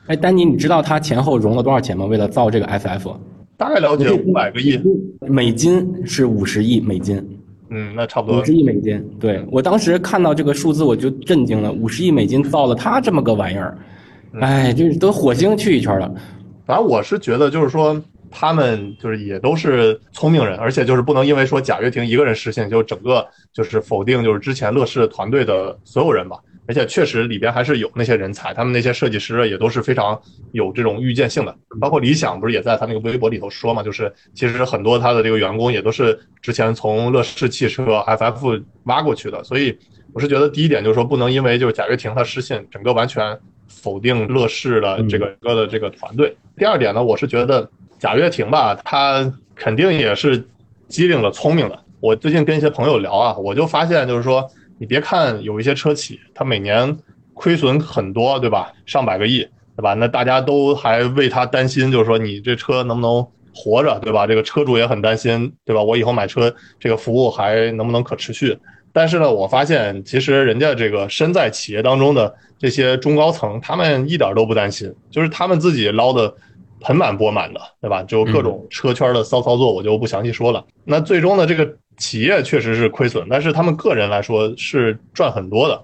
Speaker 2: 哎，丹尼，你知道他前后融了多少钱吗？为了造这个 FF，
Speaker 1: 大概了解五百个亿，
Speaker 2: 美金是五十亿美金。
Speaker 1: 嗯，那差不多
Speaker 2: 五十亿美金。对我当时看到这个数字，我就震惊了，五十亿美金造了他这么个玩意儿，哎，就是都火星去一圈了。
Speaker 1: 反正我是觉得，就是说。他们就是也都是聪明人，而且就是不能因为说贾跃亭一个人失信，就整个就是否定就是之前乐视团队的所有人吧。而且确实里边还是有那些人才，他们那些设计师也都是非常有这种预见性的。包括理想不是也在他那个微博里头说嘛，就是其实很多他的这个员工也都是之前从乐视汽车 FF 挖过去的。所以我是觉得第一点就是说不能因为就是贾跃亭他失信，整个完全否定乐视的这个整个的这个团队。第二点呢，我是觉得。贾跃亭吧，他肯定也是机灵的、聪明的。我最近跟一些朋友聊啊，我就发现，就是说，你别看有一些车企，它每年亏损很多，对吧？上百个亿，对吧？那大家都还为他担心，就是说你这车能不能活着，对吧？这个车主也很担心，对吧？我以后买车这个服务还能不能可持续？但是呢，我发现其实人家这个身在企业当中的这些中高层，他们一点都不担心，就是他们自己捞的。盆满钵满的，对吧？就各种车圈的骚操作，我就不详细说了。那最终呢，这个企业确实是亏损，但是他们个人来说是赚很多的。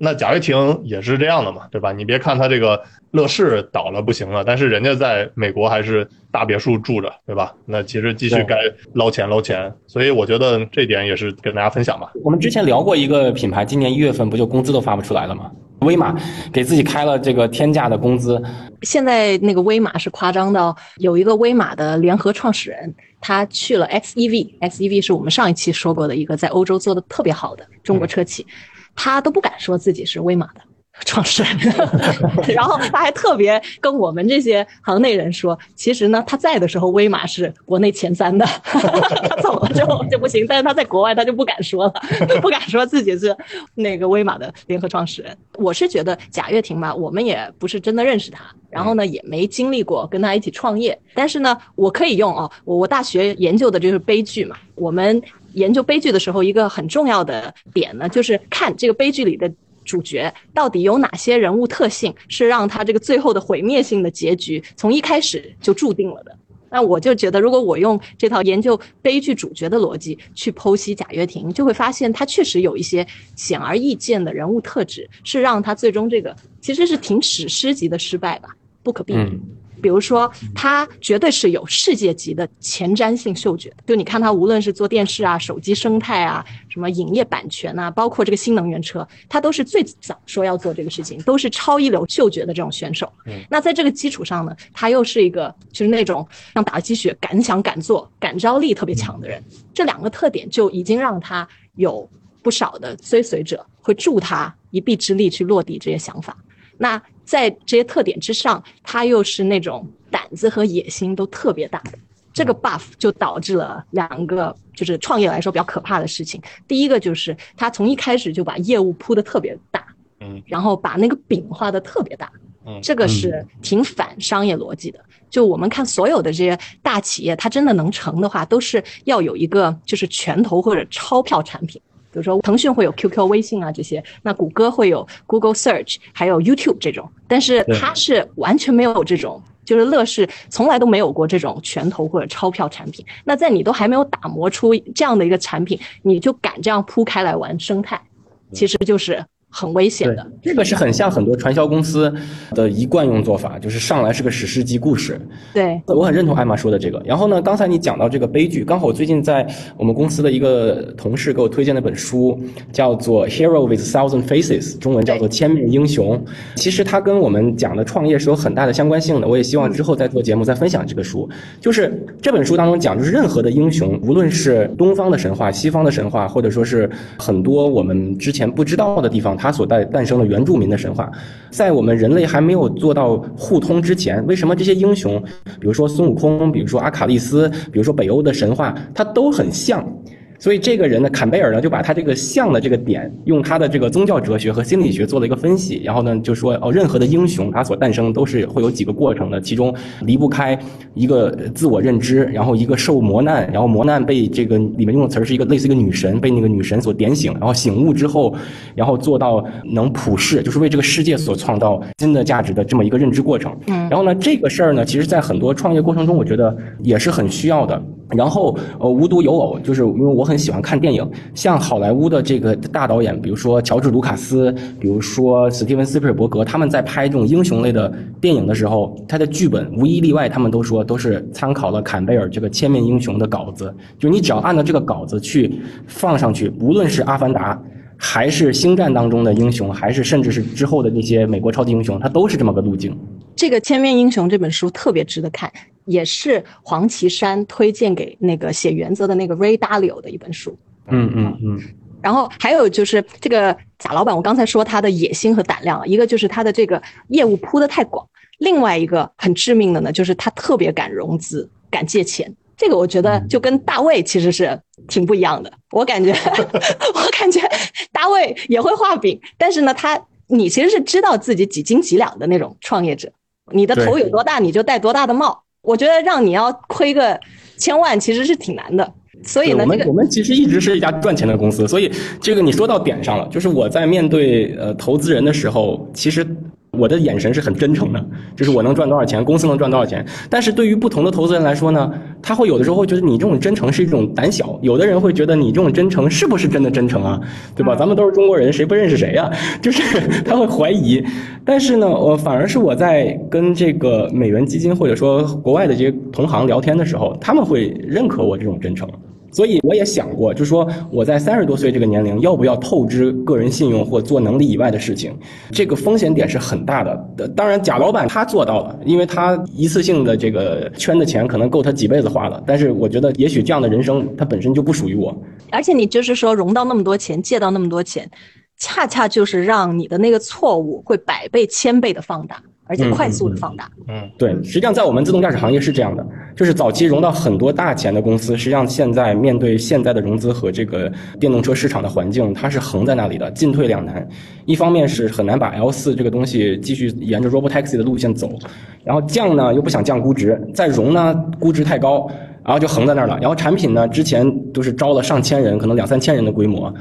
Speaker 1: 那贾跃亭也是这样的嘛，对吧？你别看他这个乐视倒了不行了，但是人家在美国还是大别墅住着，对吧？那其实继续该捞钱捞钱，所以我觉得这点也是跟大家分享吧。
Speaker 2: 我们之前聊过一个品牌，今年一月份不就工资都发不出来了吗？威马给自己开了这个天价的工资。
Speaker 3: 现在那个威马是夸张到有一个威马的联合创始人，他去了 XEV，XEV 是我们上一期说过的一个在欧洲做的特别好的中国车企。他都不敢说自己是威马的创始人，然后他还特别跟我们这些行内人说，其实呢，他在的时候威马是国内前三的，他走了之后就不行。但是他在国外他就不敢说了，不敢说自己是那个威马的联合创始人。我是觉得贾跃亭吧，我们也不是真的认识他，然后呢也没经历过跟他一起创业，但是呢，我可以用哦，我我大学研究的就是悲剧嘛，我们。研究悲剧的时候，一个很重要的点呢，就是看这个悲剧里的主角到底有哪些人物特性，是让他这个最后的毁灭性的结局从一开始就注定了的。那我就觉得，如果我用这套研究悲剧主角的逻辑去剖析贾跃亭，就会发现他确实有一些显而易见的人物特质，是让他最终这个其实是挺史诗级的失败吧，不可避免。比如说，他绝对是有世界级的前瞻性嗅觉。就你看他，无论是做电视啊、手机生态啊、什么影业版权啊，包括这个新能源车，他都是最早说要做这个事情，都是超一流嗅觉的这种选手。那在这个基础上呢，他又是一个就是那种像打了鸡血、敢想敢做、感召力特别强的人。这两个特点就已经让他有不少的追随者会助他一臂之力去落地这些想法。那在这些特点之上，他又是那种胆子和野心都特别大的，这个 buff 就导致了两个就是创业来说比较可怕的事情。第一个就是他从一开始就把业务铺的特别大，嗯，然后把那个饼画的特别大，嗯，这个是挺反商业逻辑的。就我们看所有的这些大企业，它真的能成的话，都是要有一个就是拳头或者钞票产品。比如说，腾讯会有 QQ、微信啊这些，那谷歌会有 Google Search，还有 YouTube 这种，但是它是完全没有这种，就是乐视从来都没有过这种拳头或者钞票产品。那在你都还没有打磨出这样的一个产品，你就敢这样铺开来玩生态，其实就是。很危险的，
Speaker 2: 这个是很像很多传销公司的一贯用做法，就是上来是个史诗级故事。
Speaker 3: 对，
Speaker 2: 我很认同艾玛说的这个。然后呢，刚才你讲到这个悲剧，刚好我最近在我们公司的一个同事给我推荐了本书，叫做《Hero with Thousand Faces》，中文叫做《千面英雄》。其实它跟我们讲的创业是有很大的相关性的。我也希望之后再做节目再分享这个书。就是这本书当中讲，就是任何的英雄，无论是东方的神话、西方的神话，或者说是很多我们之前不知道的地方，它所诞诞生了原住民的神话，在我们人类还没有做到互通之前，为什么这些英雄，比如说孙悟空，比如说阿卡丽斯，比如说北欧的神话，它都很像？所以这个人呢，坎贝尔呢，就把他这个像的这个点，用他的这个宗教哲学和心理学做了一个分析，然后呢，就说哦，任何的英雄他所诞生都是会有几个过程的，其中离不开一个自我认知，然后一个受磨难，然后磨难被这个里面用的词儿是一个类似一个女神被那个女神所点醒，然后醒悟之后，然后做到能普世，就是为这个世界所创造新的价值的这么一个认知过程。嗯，然后呢，这个事儿呢，其实在很多创业过程中，我觉得也是很需要的。然后呃，无独有偶，就是因为我很喜欢看电影，像好莱坞的这个大导演，比如说乔治·卢卡斯，比如说史蒂文·斯皮尔伯格，他们在拍这种英雄类的电影的时候，他的剧本无一例外，他们都说都是参考了坎贝尔这个《千面英雄》的稿子。就你只要按照这个稿子去放上去，无论是《阿凡达》，还是《星战》当中的英雄，还是甚至是之后的那些美国超级英雄，它都是这么个路径。
Speaker 3: 这个《千面英雄》这本书特别值得看。也是黄绮珊推荐给那个写原则的那个 Ray Dalio 的一本书。
Speaker 2: 嗯嗯嗯。
Speaker 3: 然后还有就是这个贾老板，我刚才说他的野心和胆量，一个就是他的这个业务铺的太广，另外一个很致命的呢，就是他特别敢融资、敢借钱。这个我觉得就跟大卫其实是挺不一样的。我感觉，我感觉大卫也会画饼，但是呢，他你其实是知道自己几斤几两的那种创业者，你的头有多大，你就戴多大的帽。我觉得让你要亏个千万其实是挺难的，所以呢，
Speaker 2: 我们我们其实一直是一家赚钱的公司，所以这个你说到点上了，就是我在面对呃投资人的时候，其实我的眼神是很真诚的，就是我能赚多少钱，公司能赚多少钱。但是对于不同的投资人来说呢，他会有的时候会觉得你这种真诚是一种胆小，有的人会觉得你这种真诚是不是真的真诚啊？对吧？咱们都是中国人，谁不认识谁呀？就是 他会怀疑。但是呢，我反而是我在跟这个美元基金或者说国外的这些同行聊天的时候，他们会认可我这种真诚。所以我也想过，就是说我在三十多岁这个年龄，要不要透支个人信用或做能力以外的事情？这个风险点是很大的。当然，贾老板他做到了，因为他一次性的这个圈的钱可能够他几辈子花了。但是我觉得，也许这样的人生他本身就不属于我。
Speaker 3: 而且你就是说融到那么多钱，借到那么多钱，恰恰就是让你的那个错误会百倍、千倍的放大。而且快速的放大。
Speaker 2: 嗯，对，实际上在我们自动驾驶行业是这样的，就是早期融到很多大钱的公司，实际上现在面对现在的融资和这个电动车市场的环境，它是横在那里的，进退两难。一方面是很难把 L 四这个东西继续沿着 Robotaxi 的路线走，然后降呢又不想降估值，再融呢估值太高，然后就横在那儿了。然后产品呢之前都是招了上千人，可能两三千人的规模。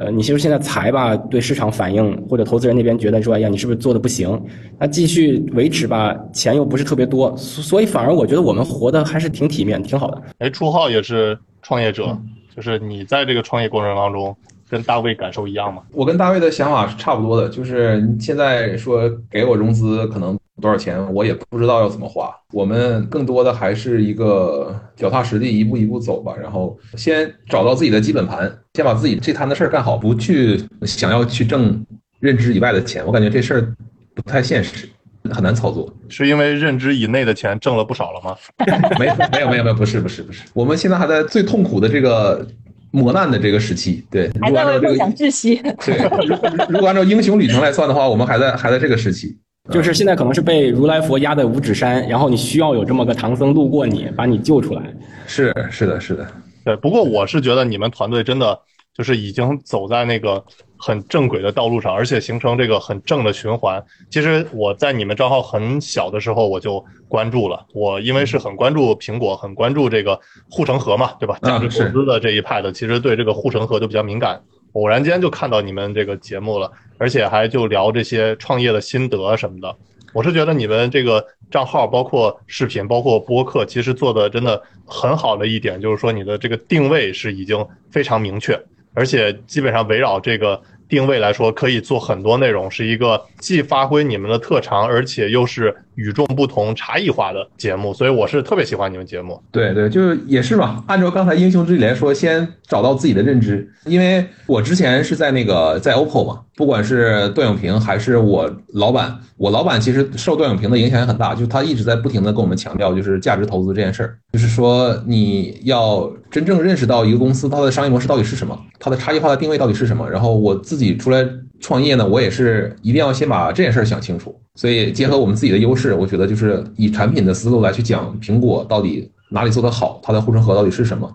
Speaker 2: 呃，你其实现在裁吧，对市场反应或者投资人那边觉得说，哎呀，你是不是做的不行？那继续维持吧，钱又不是特别多，所以反而我觉得我们活的还是挺体面，挺好的。
Speaker 1: 哎，初浩也是创业者，就是你在这个创业过程当中，跟大卫感受一样吗？
Speaker 4: 我跟大卫的想法是差不多的，就是现在说给我融资可能。多少钱我也不知道要怎么花，我们更多的还是一个脚踏实地，一步一步走吧。然后先找到自己的基本盘，先把自己这摊的事儿干好，不去想要去挣认知以外的钱。我感觉这事儿不太现实，很难操作。
Speaker 1: 是因为认知以内的钱挣了不少了吗？
Speaker 4: 没没有没有没有，不是不是不是，我们现在还在最痛苦的这个磨难的这个时期。对，
Speaker 3: 还在为梦想窒息。
Speaker 4: 对，如果按照英雄旅程来算的话，我们还在还在这个时期。
Speaker 2: 就是现在可能是被如来佛压在五指山，然后你需要有这么个唐僧路过你，把你救出来。
Speaker 4: 是是的是的，
Speaker 1: 对。不过我是觉得你们团队真的就是已经走在那个很正轨的道路上，而且形成这个很正的循环。其实我在你们账号很小的时候我就关注了，我因为是很关注苹果，很关注这个护城河嘛，对吧？价值投资的这一派的，其实对这个护城河就比较敏感。偶然间就看到你们这个节目了，而且还就聊这些创业的心得什么的。我是觉得你们这个账号，包括视频，包括播客，其实做的真的很好的一点，就是说你的这个定位是已经非常明确，而且基本上围绕这个。定位来说，可以做很多内容，是一个既发挥你们的特长，而且又是与众不同、差异化的节目，所以我是特别喜欢你们节目。
Speaker 4: 对对，就是也是嘛。按照刚才英雄之言说，先找到自己的认知，因为我之前是在那个在 OPPO 嘛，不管是段永平还是我老板，我老板其实受段永平的影响也很大，就是他一直在不停的跟我们强调，就是价值投资这件事儿，就是说你要真正认识到一个公司它的商业模式到底是什么，它的差异化的定位到底是什么，然后我自己出来创业呢，我也是一定要先把这件事儿想清楚。所以结合我们自己的优势，我觉得就是以产品的思路来去讲苹果到底哪里做得好，它的护城河到底是什么。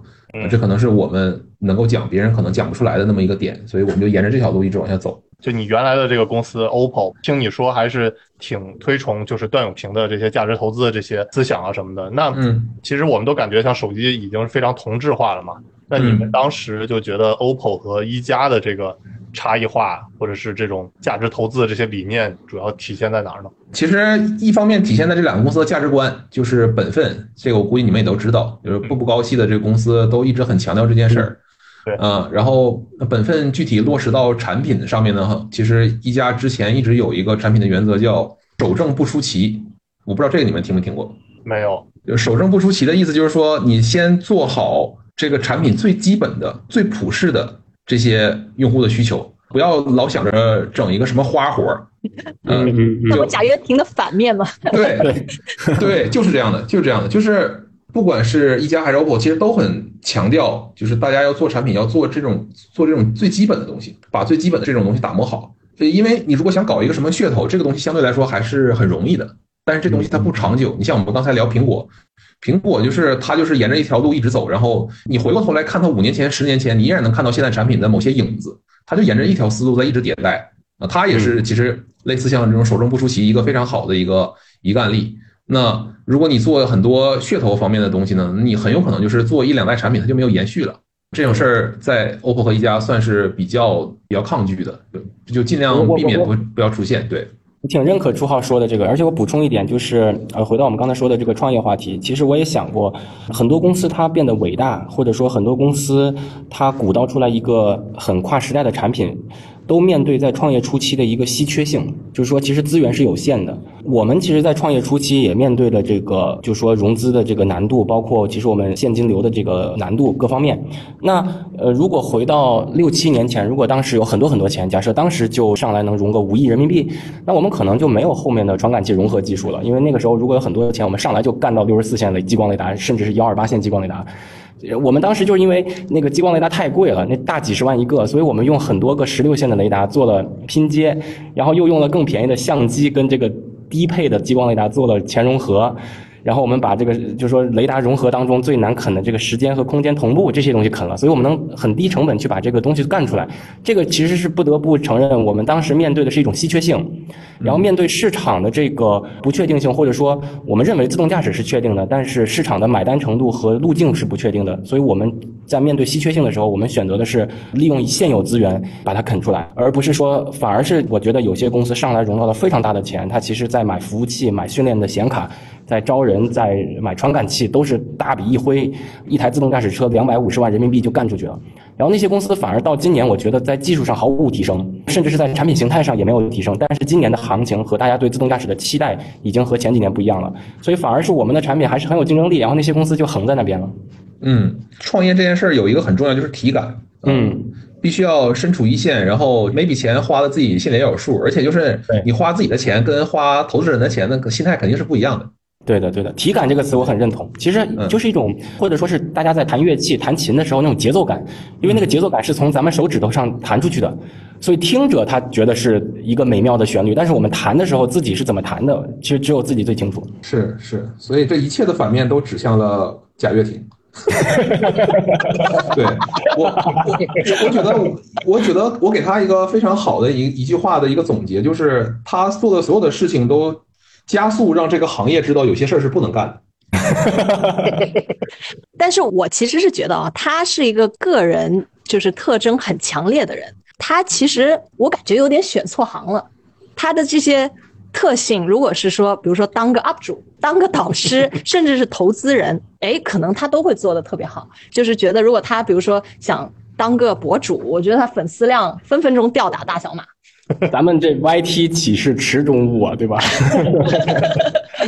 Speaker 4: 这可能是我们能够讲别人可能讲不出来的那么一个点。所以我们就沿着这条路一直往下走。
Speaker 1: 就你原来的这个公司 OPPO，听你说还是挺推崇就是段永平的这些价值投资的这些思想啊什么的。那嗯，其实我们都感觉像手机已经非常同质化了嘛。那你们当时就觉得 OPPO 和一加的这个差异化，或者是这种价值投资的这些理念，主要体现在哪儿呢？
Speaker 4: 其实一方面体现在这两个公司的价值观，就是本分。这个我估计你们也都知道，就是步步高系的这个公司都一直很强调这件事儿。
Speaker 1: 对，
Speaker 4: 嗯，然后本分具体落实到产品上面呢，其实一加之前一直有一个产品的原则叫守正不出奇。我不知道这个你们听没听过？
Speaker 1: 没有。
Speaker 4: 守正不出奇的意思就是说，你先做好。这个产品最基本的、最普适的这些用户的需求，不要老想着整一个什么花活儿。
Speaker 3: 嗯，那不贾跃亭的反面吗？
Speaker 4: 对对 对，就是这样的，就是这样的，就是不管是一加还是 OPPO，其实都很强调，就是大家要做产品，要做这种做这种最基本的东西，把最基本的这种东西打磨好。因为你如果想搞一个什么噱头，这个东西相对来说还是很容易的，但是这东西它不长久。你像我们刚才聊苹果。苹果就是它，就是沿着一条路一直走，然后你回过头来看它五年前、十年前，你依然能看到现在产品的某些影子。它就沿着一条思路在一直迭代啊，它也是其实类似像这种守正不出奇一个非常好的一个一个案例。那如果你做很多噱头方面的东西呢，你很有可能就是做一两代产品它就没有延续了。这种事儿在 OPPO 和一加算是比较比较抗拒的，就就尽量避免不不要出现。对。
Speaker 2: 我挺认可朱浩说的这个，而且我补充一点，就是呃，回到我们刚才说的这个创业话题，其实我也想过，很多公司它变得伟大，或者说很多公司它鼓捣出来一个很跨时代的产品。都面对在创业初期的一个稀缺性，就是说，其实资源是有限的。我们其实，在创业初期也面对了这个，就是说融资的这个难度，包括其实我们现金流的这个难度各方面。那呃，如果回到六七年前，如果当时有很多很多钱，假设当时就上来能融个五亿人民币，那我们可能就没有后面的传感器融合技术了。因为那个时候，如果有很多钱，我们上来就干到六十四线的激光雷达，甚至是幺二八线激光雷达。我们当时就是因为那个激光雷达太贵了，那大几十万一个，所以我们用很多个十六线的雷达做了拼接，然后又用了更便宜的相机跟这个低配的激光雷达做了前融合。然后我们把这个，就是说雷达融合当中最难啃的这个时间和空间同步这些东西啃了，所以我们能很低成本去把这个东西干出来。这个其实是不得不承认，我们当时面对的是一种稀缺性，然后面对市场的这个不确定性，或者说我们认为自动驾驶是确定的，但是市场的买单程度和路径是不确定的，所以我们在面对稀缺性的时候，我们选择的是利用现有资源把它啃出来，而不是说反而是我觉得有些公司上来融到了非常大的钱，它其实在买服务器、买训练的显卡。在招人，在买传感器，都是大笔一挥，一台自动驾驶车两百五十万人民币就干出去了。然后那些公司反而到今年，我觉得在技术上毫无提升，甚至是在产品形态上也没有提升。但是今年的行情和大家对自动驾驶的期待已经和前几年不一样了，所以反而是我们的产品还是很有竞争力。然后那些公司就横在那边了。
Speaker 4: 嗯，创业这件事儿有一个很重要就是体感，
Speaker 2: 嗯，
Speaker 4: 必须要身处一线，然后每笔钱花的自己心里也有数，而且就是你花自己的钱跟花投资人的钱，那个心态肯定是不一样的。
Speaker 2: 对的，对的，体感这个词我很认同，其实就是一种，或者说是大家在弹乐器、弹琴的时候那种节奏感，因为那个节奏感是从咱们手指头上弹出去的，所以听者他觉得是一个美妙的旋律，但是我们弹的时候自己是怎么弹的，其实只有自己最清楚。
Speaker 4: 是是，所以这一切的反面都指向了贾跃亭。对我，我我觉得，我觉得我给他一个非常好的一一句话的一个总结，就是他做的所有的事情都。加速让这个行业知道有些事儿是不能干的。
Speaker 3: 但是我其实是觉得啊，他是一个个人就是特征很强烈的人。他其实我感觉有点选错行了。他的这些特性，如果是说，比如说当个 UP 主、当个导师，甚至是投资人，哎，可能他都会做的特别好。就是觉得如果他比如说想当个博主，我觉得他粉丝量分分钟吊打大小马。
Speaker 2: 咱们这 YT 岂是池中物啊，对吧？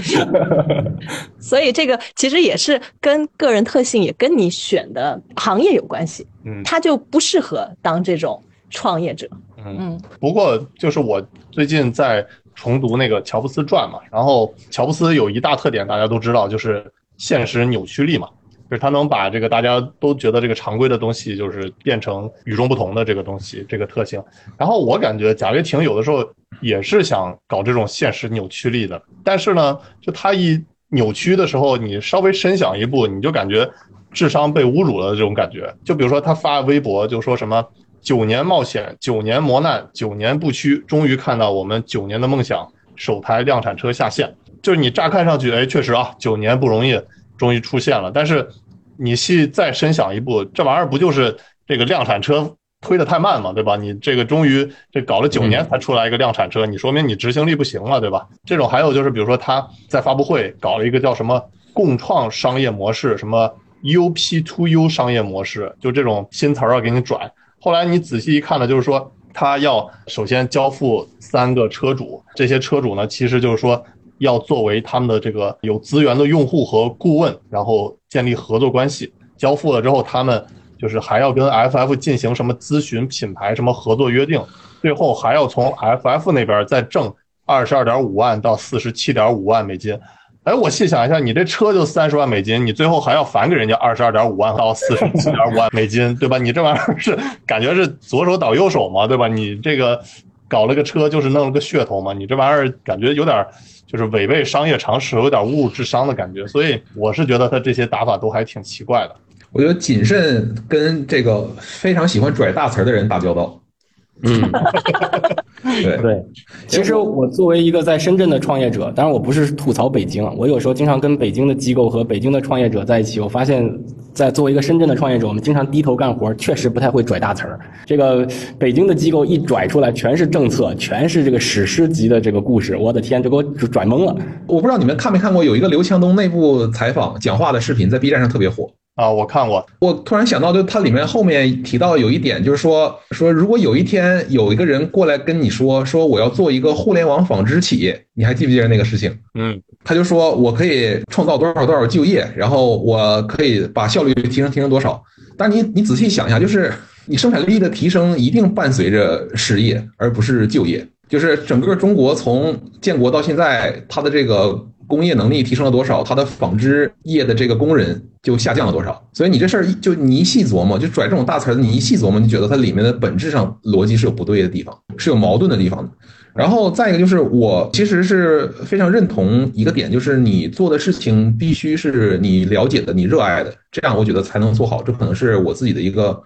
Speaker 3: 所以这个其实也是跟个人特性，也跟你选的行业有关系。嗯，他就不适合当这种创业者。
Speaker 1: 嗯，不过就是我最近在重读那个乔布斯传嘛，然后乔布斯有一大特点，大家都知道，就是现实扭曲力嘛。就是他能把这个大家都觉得这个常规的东西，就是变成与众不同的这个东西，这个特性。然后我感觉贾跃亭有的时候也是想搞这种现实扭曲力的，但是呢，就他一扭曲的时候，你稍微深想一步，你就感觉智商被侮辱了这种感觉。就比如说他发微博就说什么九年冒险，九年磨难，九年不屈，终于看到我们九年的梦想首台量产车下线。就是你乍看上去，哎，确实啊，九年不容易。终于出现了，但是你细再深想一步，这玩意儿不就是这个量产车推的太慢嘛，对吧？你这个终于这搞了九年才出来一个量产车，你说明你执行力不行了，对吧？这种还有就是，比如说他在发布会搞了一个叫什么共创商业模式，什么 UP to U 商业模式，就这种新词儿要给你转。后来你仔细一看呢，就是说他要首先交付三个车主，这些车主呢，其实就是说。要作为他们的这个有资源的用户和顾问，然后建立合作关系。交付了之后，他们就是还要跟 FF 进行什么咨询、品牌什么合作约定。最后还要从 FF 那边再挣二十二点五万到四十七点五万美金。哎，我细想一下，你这车就三十万美金，你最后还要返给人家二十二点五万到四十七点五万美金，对吧？你这玩意儿是感觉是左手倒右手嘛，对吧？你这个搞了个车就是弄了个噱头嘛，你这玩意儿感觉有点。就是违背商业常识，有点侮辱智商的感觉，所以我是觉得他这些打法都还挺奇怪的。
Speaker 4: 我觉得谨慎跟这个非常喜欢拽大词儿的人打交道。
Speaker 2: 嗯，
Speaker 4: 对
Speaker 2: 对。其实我作为一个在深圳的创业者，当然我不是吐槽北京，我有时候经常跟北京的机构和北京的创业者在一起，我发现，在作为一个深圳的创业者，我们经常低头干活，确实不太会拽大词儿。这个北京的机构一拽出来，全是政策，全是这个史诗级的这个故事，我的天，就给我拽懵了。
Speaker 4: 我不知道你们看没看过有一个刘强东内部采访讲话的视频，在 B 站上特别火。
Speaker 1: 啊，我看过。
Speaker 4: 我突然想到，就它里面后面提到有一点，就是说说如果有一天有一个人过来跟你说说我要做一个互联网纺织企业，你还记不记得那个事情？
Speaker 1: 嗯，
Speaker 4: 他就说我可以创造多少多少就业，然后我可以把效率提升提升多少。但你你仔细想一下，就是你生产力的提升一定伴随着失业，而不是就业。就是整个中国从建国到现在，它的这个。工业能力提升了多少？它的纺织业的这个工人就下降了多少？所以你这事儿就你一细琢磨，就拽这种大词儿，你一细琢磨，你觉得它里面的本质上逻辑是有不对的地方，是有矛盾的地方的。然后再一个就是，我其实是非常认同一个点，就是你做的事情必须是你了解的、你热爱的，这样我觉得才能做好。这可能是我自己的一个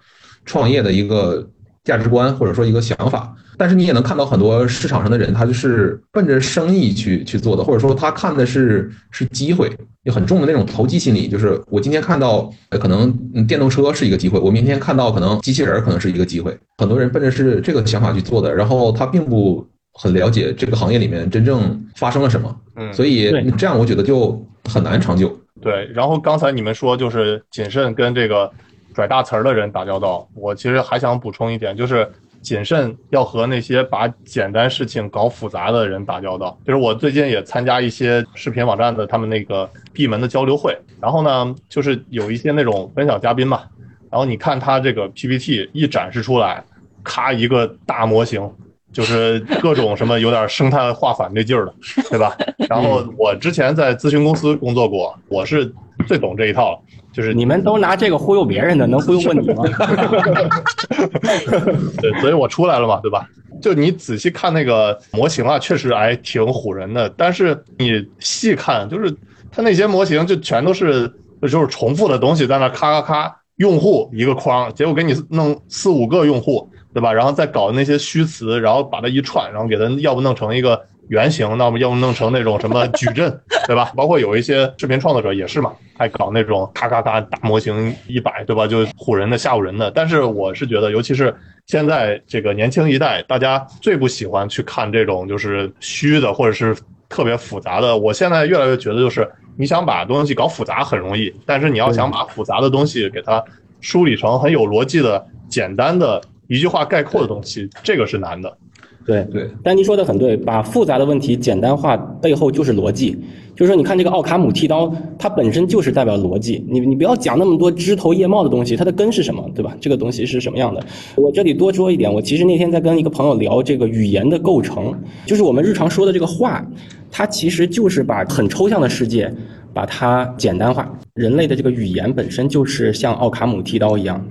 Speaker 4: 创业的一个。价值观或者说一个想法，但是你也能看到很多市场上的人，他就是奔着生意去去做的，或者说他看的是是机会，有很重的那种投机心理，就是我今天看到可能电动车是一个机会，我明天看到可能机器人可能是一个机会，很多人奔着是这个想法去做的，然后他并不很了解这个行业里面真正发生了什么，
Speaker 1: 嗯，
Speaker 4: 所以这样我觉得就很难长久。
Speaker 1: 对，然后刚才你们说就是谨慎跟这个。拽大词儿的人打交道，我其实还想补充一点，就是谨慎要和那些把简单事情搞复杂的人打交道。就是我最近也参加一些视频网站的他们那个闭门的交流会，然后呢，就是有一些那种分享嘉宾嘛，然后你看他这个 PPT 一展示出来，咔一个大模型，就是各种什么有点生态化反对劲儿的，对吧？然后我之前在咨询公司工作过，我是最懂这一套。就是
Speaker 2: 你们都拿这个忽悠别人的，能忽悠过你吗？
Speaker 1: 对，所以我出来了嘛，对吧？就你仔细看那个模型啊，确实还挺唬人的。但是你细看，就是它那些模型就全都是就是重复的东西，在那咔咔咔，用户一个框，结果给你弄四五个用户，对吧？然后再搞那些虚词，然后把它一串，然后给它要不弄成一个。原型，那么要么弄成那种什么矩阵，对吧？包括有一些视频创作者也是嘛，还搞那种咔咔咔大模型一百，对吧？就唬人的吓唬人的。但是我是觉得，尤其是现在这个年轻一代，大家最不喜欢去看这种就是虚的或者是特别复杂的。我现在越来越觉得，就是你想把东西搞复杂很容易，但是你要想把复杂的东西给它梳理成很有逻辑的、简单的一句话概括的东西，这个是难的。
Speaker 2: 对对，丹尼说的很对，把复杂的问题简单化背后就是逻辑，就是说你看这个奥卡姆剃刀，它本身就是代表逻辑，你你不要讲那么多枝头叶茂的东西，它的根是什么，对吧？这个东西是什么样的？我这里多说一点，我其实那天在跟一个朋友聊这个语言的构成，就是我们日常说的这个话，它其实就是把很抽象的世界把它简单化，人类的这个语言本身就是像奥卡姆剃刀一样，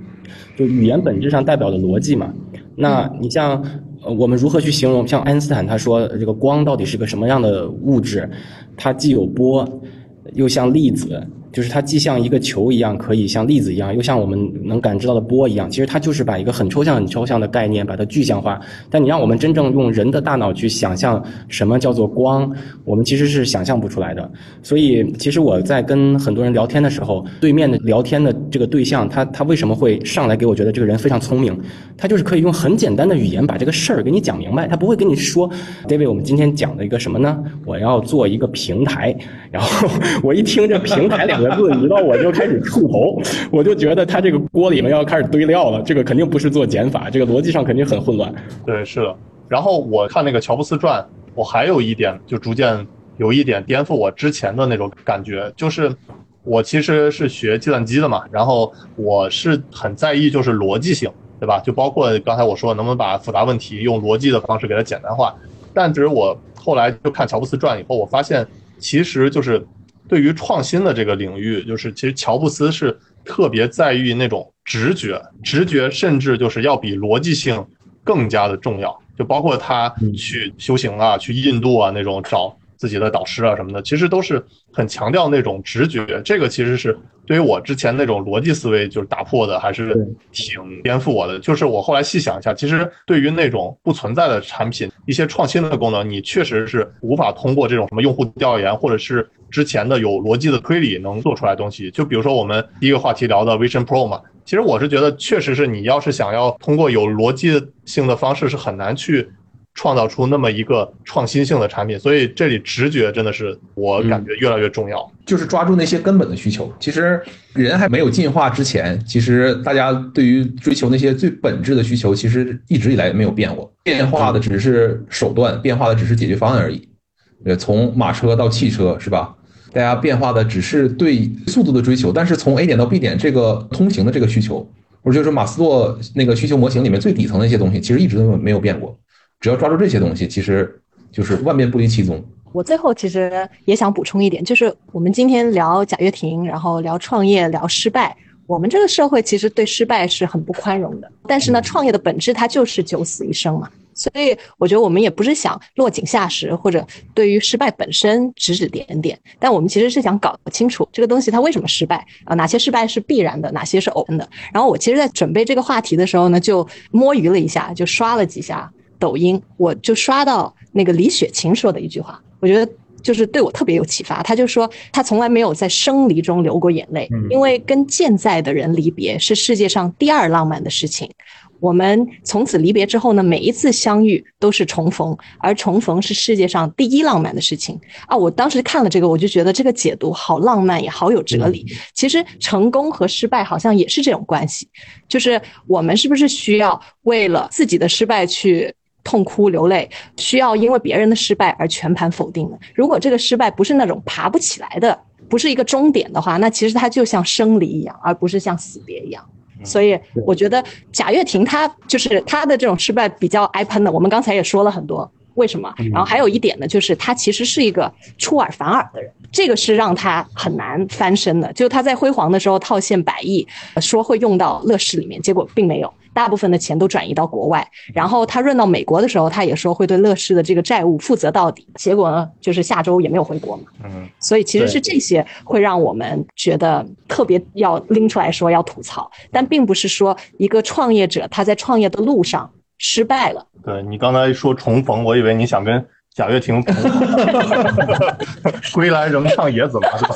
Speaker 2: 就语言本质上代表的逻辑嘛，那你像。我们如何去形容？像爱因斯坦他说，这个光到底是个什么样的物质？它既有波，又像粒子。就是它既像一个球一样，可以像粒子一样，又像我们能感知到的波一样。其实它就是把一个很抽象、很抽象的概念把它具象化。但你让我们真正用人的大脑去想象什么叫做光，我们其实是想象不出来的。所以，其实我在跟很多人聊天的时候，对面的聊天的这个对象，他他为什么会上来给我觉得这个人非常聪明？他就是可以用很简单的语言把这个事儿给你讲明白。他不会跟你说，David，我们今天讲的一个什么呢？我要做一个平台。然后我一听这平台两。个字，你知道我就开始触头，我就觉得他这个锅里面要开始堆料了，这个肯定不是做减法，这个逻辑上肯定很混乱。
Speaker 1: 对，是的。然后我看那个乔布斯传，我还有一点就逐渐有一点颠覆我之前的那种感觉，就是我其实是学计算机的嘛，然后我是很在意就是逻辑性，对吧？就包括刚才我说能不能把复杂问题用逻辑的方式给它简单化。但只是我后来就看乔布斯传以后，我发现其实就是。对于创新的这个领域，就是其实乔布斯是特别在意那种直觉，直觉甚至就是要比逻辑性更加的重要。就包括他去修行啊，去印度啊那种找自己的导师啊什么的，其实都是很强调那种直觉。这个其实是对于我之前那种逻辑思维就是打破的，还是挺颠覆我的。就是我后来细想一下，其实对于那种不存在的产品，一些创新的功能，你确实是无法通过这种什么用户调研或者是之前的有逻辑的推理能做出来东西。就比如说我们第一个话题聊的 Vision Pro 嘛，其实我是觉得确实是你要是想要通过有逻辑性的方式，是很难去。创造出那么一个创新性的产品，所以这里直觉真的是我感觉越来越重要，
Speaker 4: 就是抓住那些根本的需求。其实人还没有进化之前，其实大家对于追求那些最本质的需求，其实一直以来没有变过，变化的只是手段，变化的只是解决方案而已。呃，从马车到汽车是吧？大家变化的只是对速度的追求，但是从 A 点到 B 点这个通行的这个需求，或者就是马斯洛那个需求模型里面最底层的一些东西，其实一直都没有变过。只要抓住这些东西，其实就是万变不离其宗。
Speaker 3: 我最后其实也想补充一点，就是我们今天聊贾跃亭，然后聊创业，聊失败。我们这个社会其实对失败是很不宽容的，但是呢，创业的本质它就是九死一生嘛。所以我觉得我们也不是想落井下石，或者对于失败本身指指点点，但我们其实是想搞清楚这个东西它为什么失败啊？哪些失败是必然的，哪些是偶然的？然后我其实，在准备这个话题的时候呢，就摸鱼了一下，就刷了几下。抖音，我就刷到那个李雪琴说的一句话，我觉得就是对我特别有启发。他就说，他从来没有在生离中流过眼泪，因为跟健在的人离别是世界上第二浪漫的事情。我们从此离别之后呢，每一次相遇都是重逢，而重逢是世界上第一浪漫的事情啊！我当时看了这个，我就觉得这个解读好浪漫，也好有哲理。其实成功和失败好像也是这种关系，就是我们是不是需要为了自己的失败去。痛哭流泪，需要因为别人的失败而全盘否定的。如果这个失败不是那种爬不起来的，不是一个终点的话，那其实它就像生离一样，而不是像死别一样。所以我觉得贾跃亭他就是他的这种失败比较挨喷的。我们刚才也说了很多为什么，然后还有一点呢，就是他其实是一个出尔反尔的人，这个是让他很难翻身的。就他在辉煌的时候套现百亿，说会用到乐视里面，结果并没有。大部分的钱都转移到国外，然后他润到美国的时候，他也说会对乐视的这个债务负责到底。结果呢，就是下周也没有回国嘛。嗯，所以其实是这些会让我们觉得特别要拎出来说要吐槽，但并不是说一个创业者他在创业的路上失败了。
Speaker 1: 对你刚才说重逢，我以为你想跟。贾跃亭，归来仍唱野子嘛，是吧？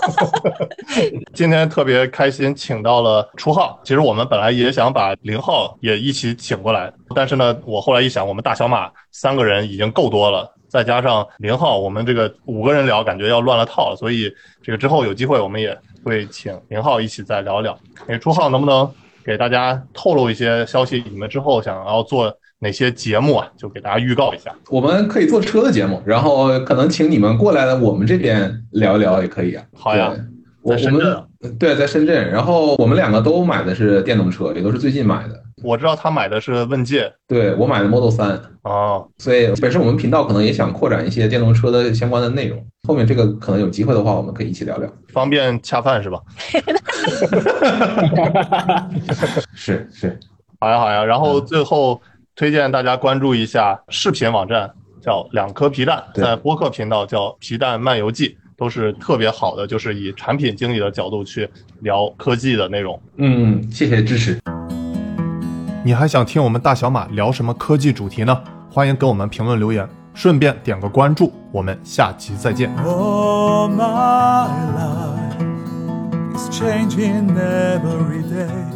Speaker 1: 今天特别开心，请到了初号。其实我们本来也想把零号也一起请过来，但是呢，我后来一想，我们大小马三个人已经够多了，再加上零号，我们这个五个人聊，感觉要乱了套了。所以这个之后有机会，我们也会请零号一起再聊聊。哎，初号能不能给大家透露一些消息？你们之后想要做？哪些节目啊？就给大家预告一下。
Speaker 4: 我们可以做车的节目，然后可能请你们过来，我们这边聊一聊也可以啊。
Speaker 1: 好呀，
Speaker 4: 在
Speaker 1: 深圳。
Speaker 4: 对，在深圳。然后我们两个都买的是电动车，也都是最近买的。
Speaker 1: 我知道他买的是问界，
Speaker 4: 对我买的 Model 三。
Speaker 1: 哦，
Speaker 4: 所以本身我们频道可能也想扩展一些电动车的相关的内容。后面这个可能有机会的话，我们可以一起聊聊。
Speaker 1: 方便恰饭是吧？
Speaker 4: 是是，
Speaker 1: 好呀好呀。然后最后。推荐大家关注一下视频网站，叫两颗皮蛋，在播客频道叫皮蛋漫游记，都是特别好的，就是以产品经理的角度去聊科技的内容。
Speaker 4: 嗯，谢谢支持。
Speaker 1: 你还想听我们大小马聊什么科技主题呢？欢迎给我们评论留言，顺便点个关注，我们下期再见。my life is changing every day.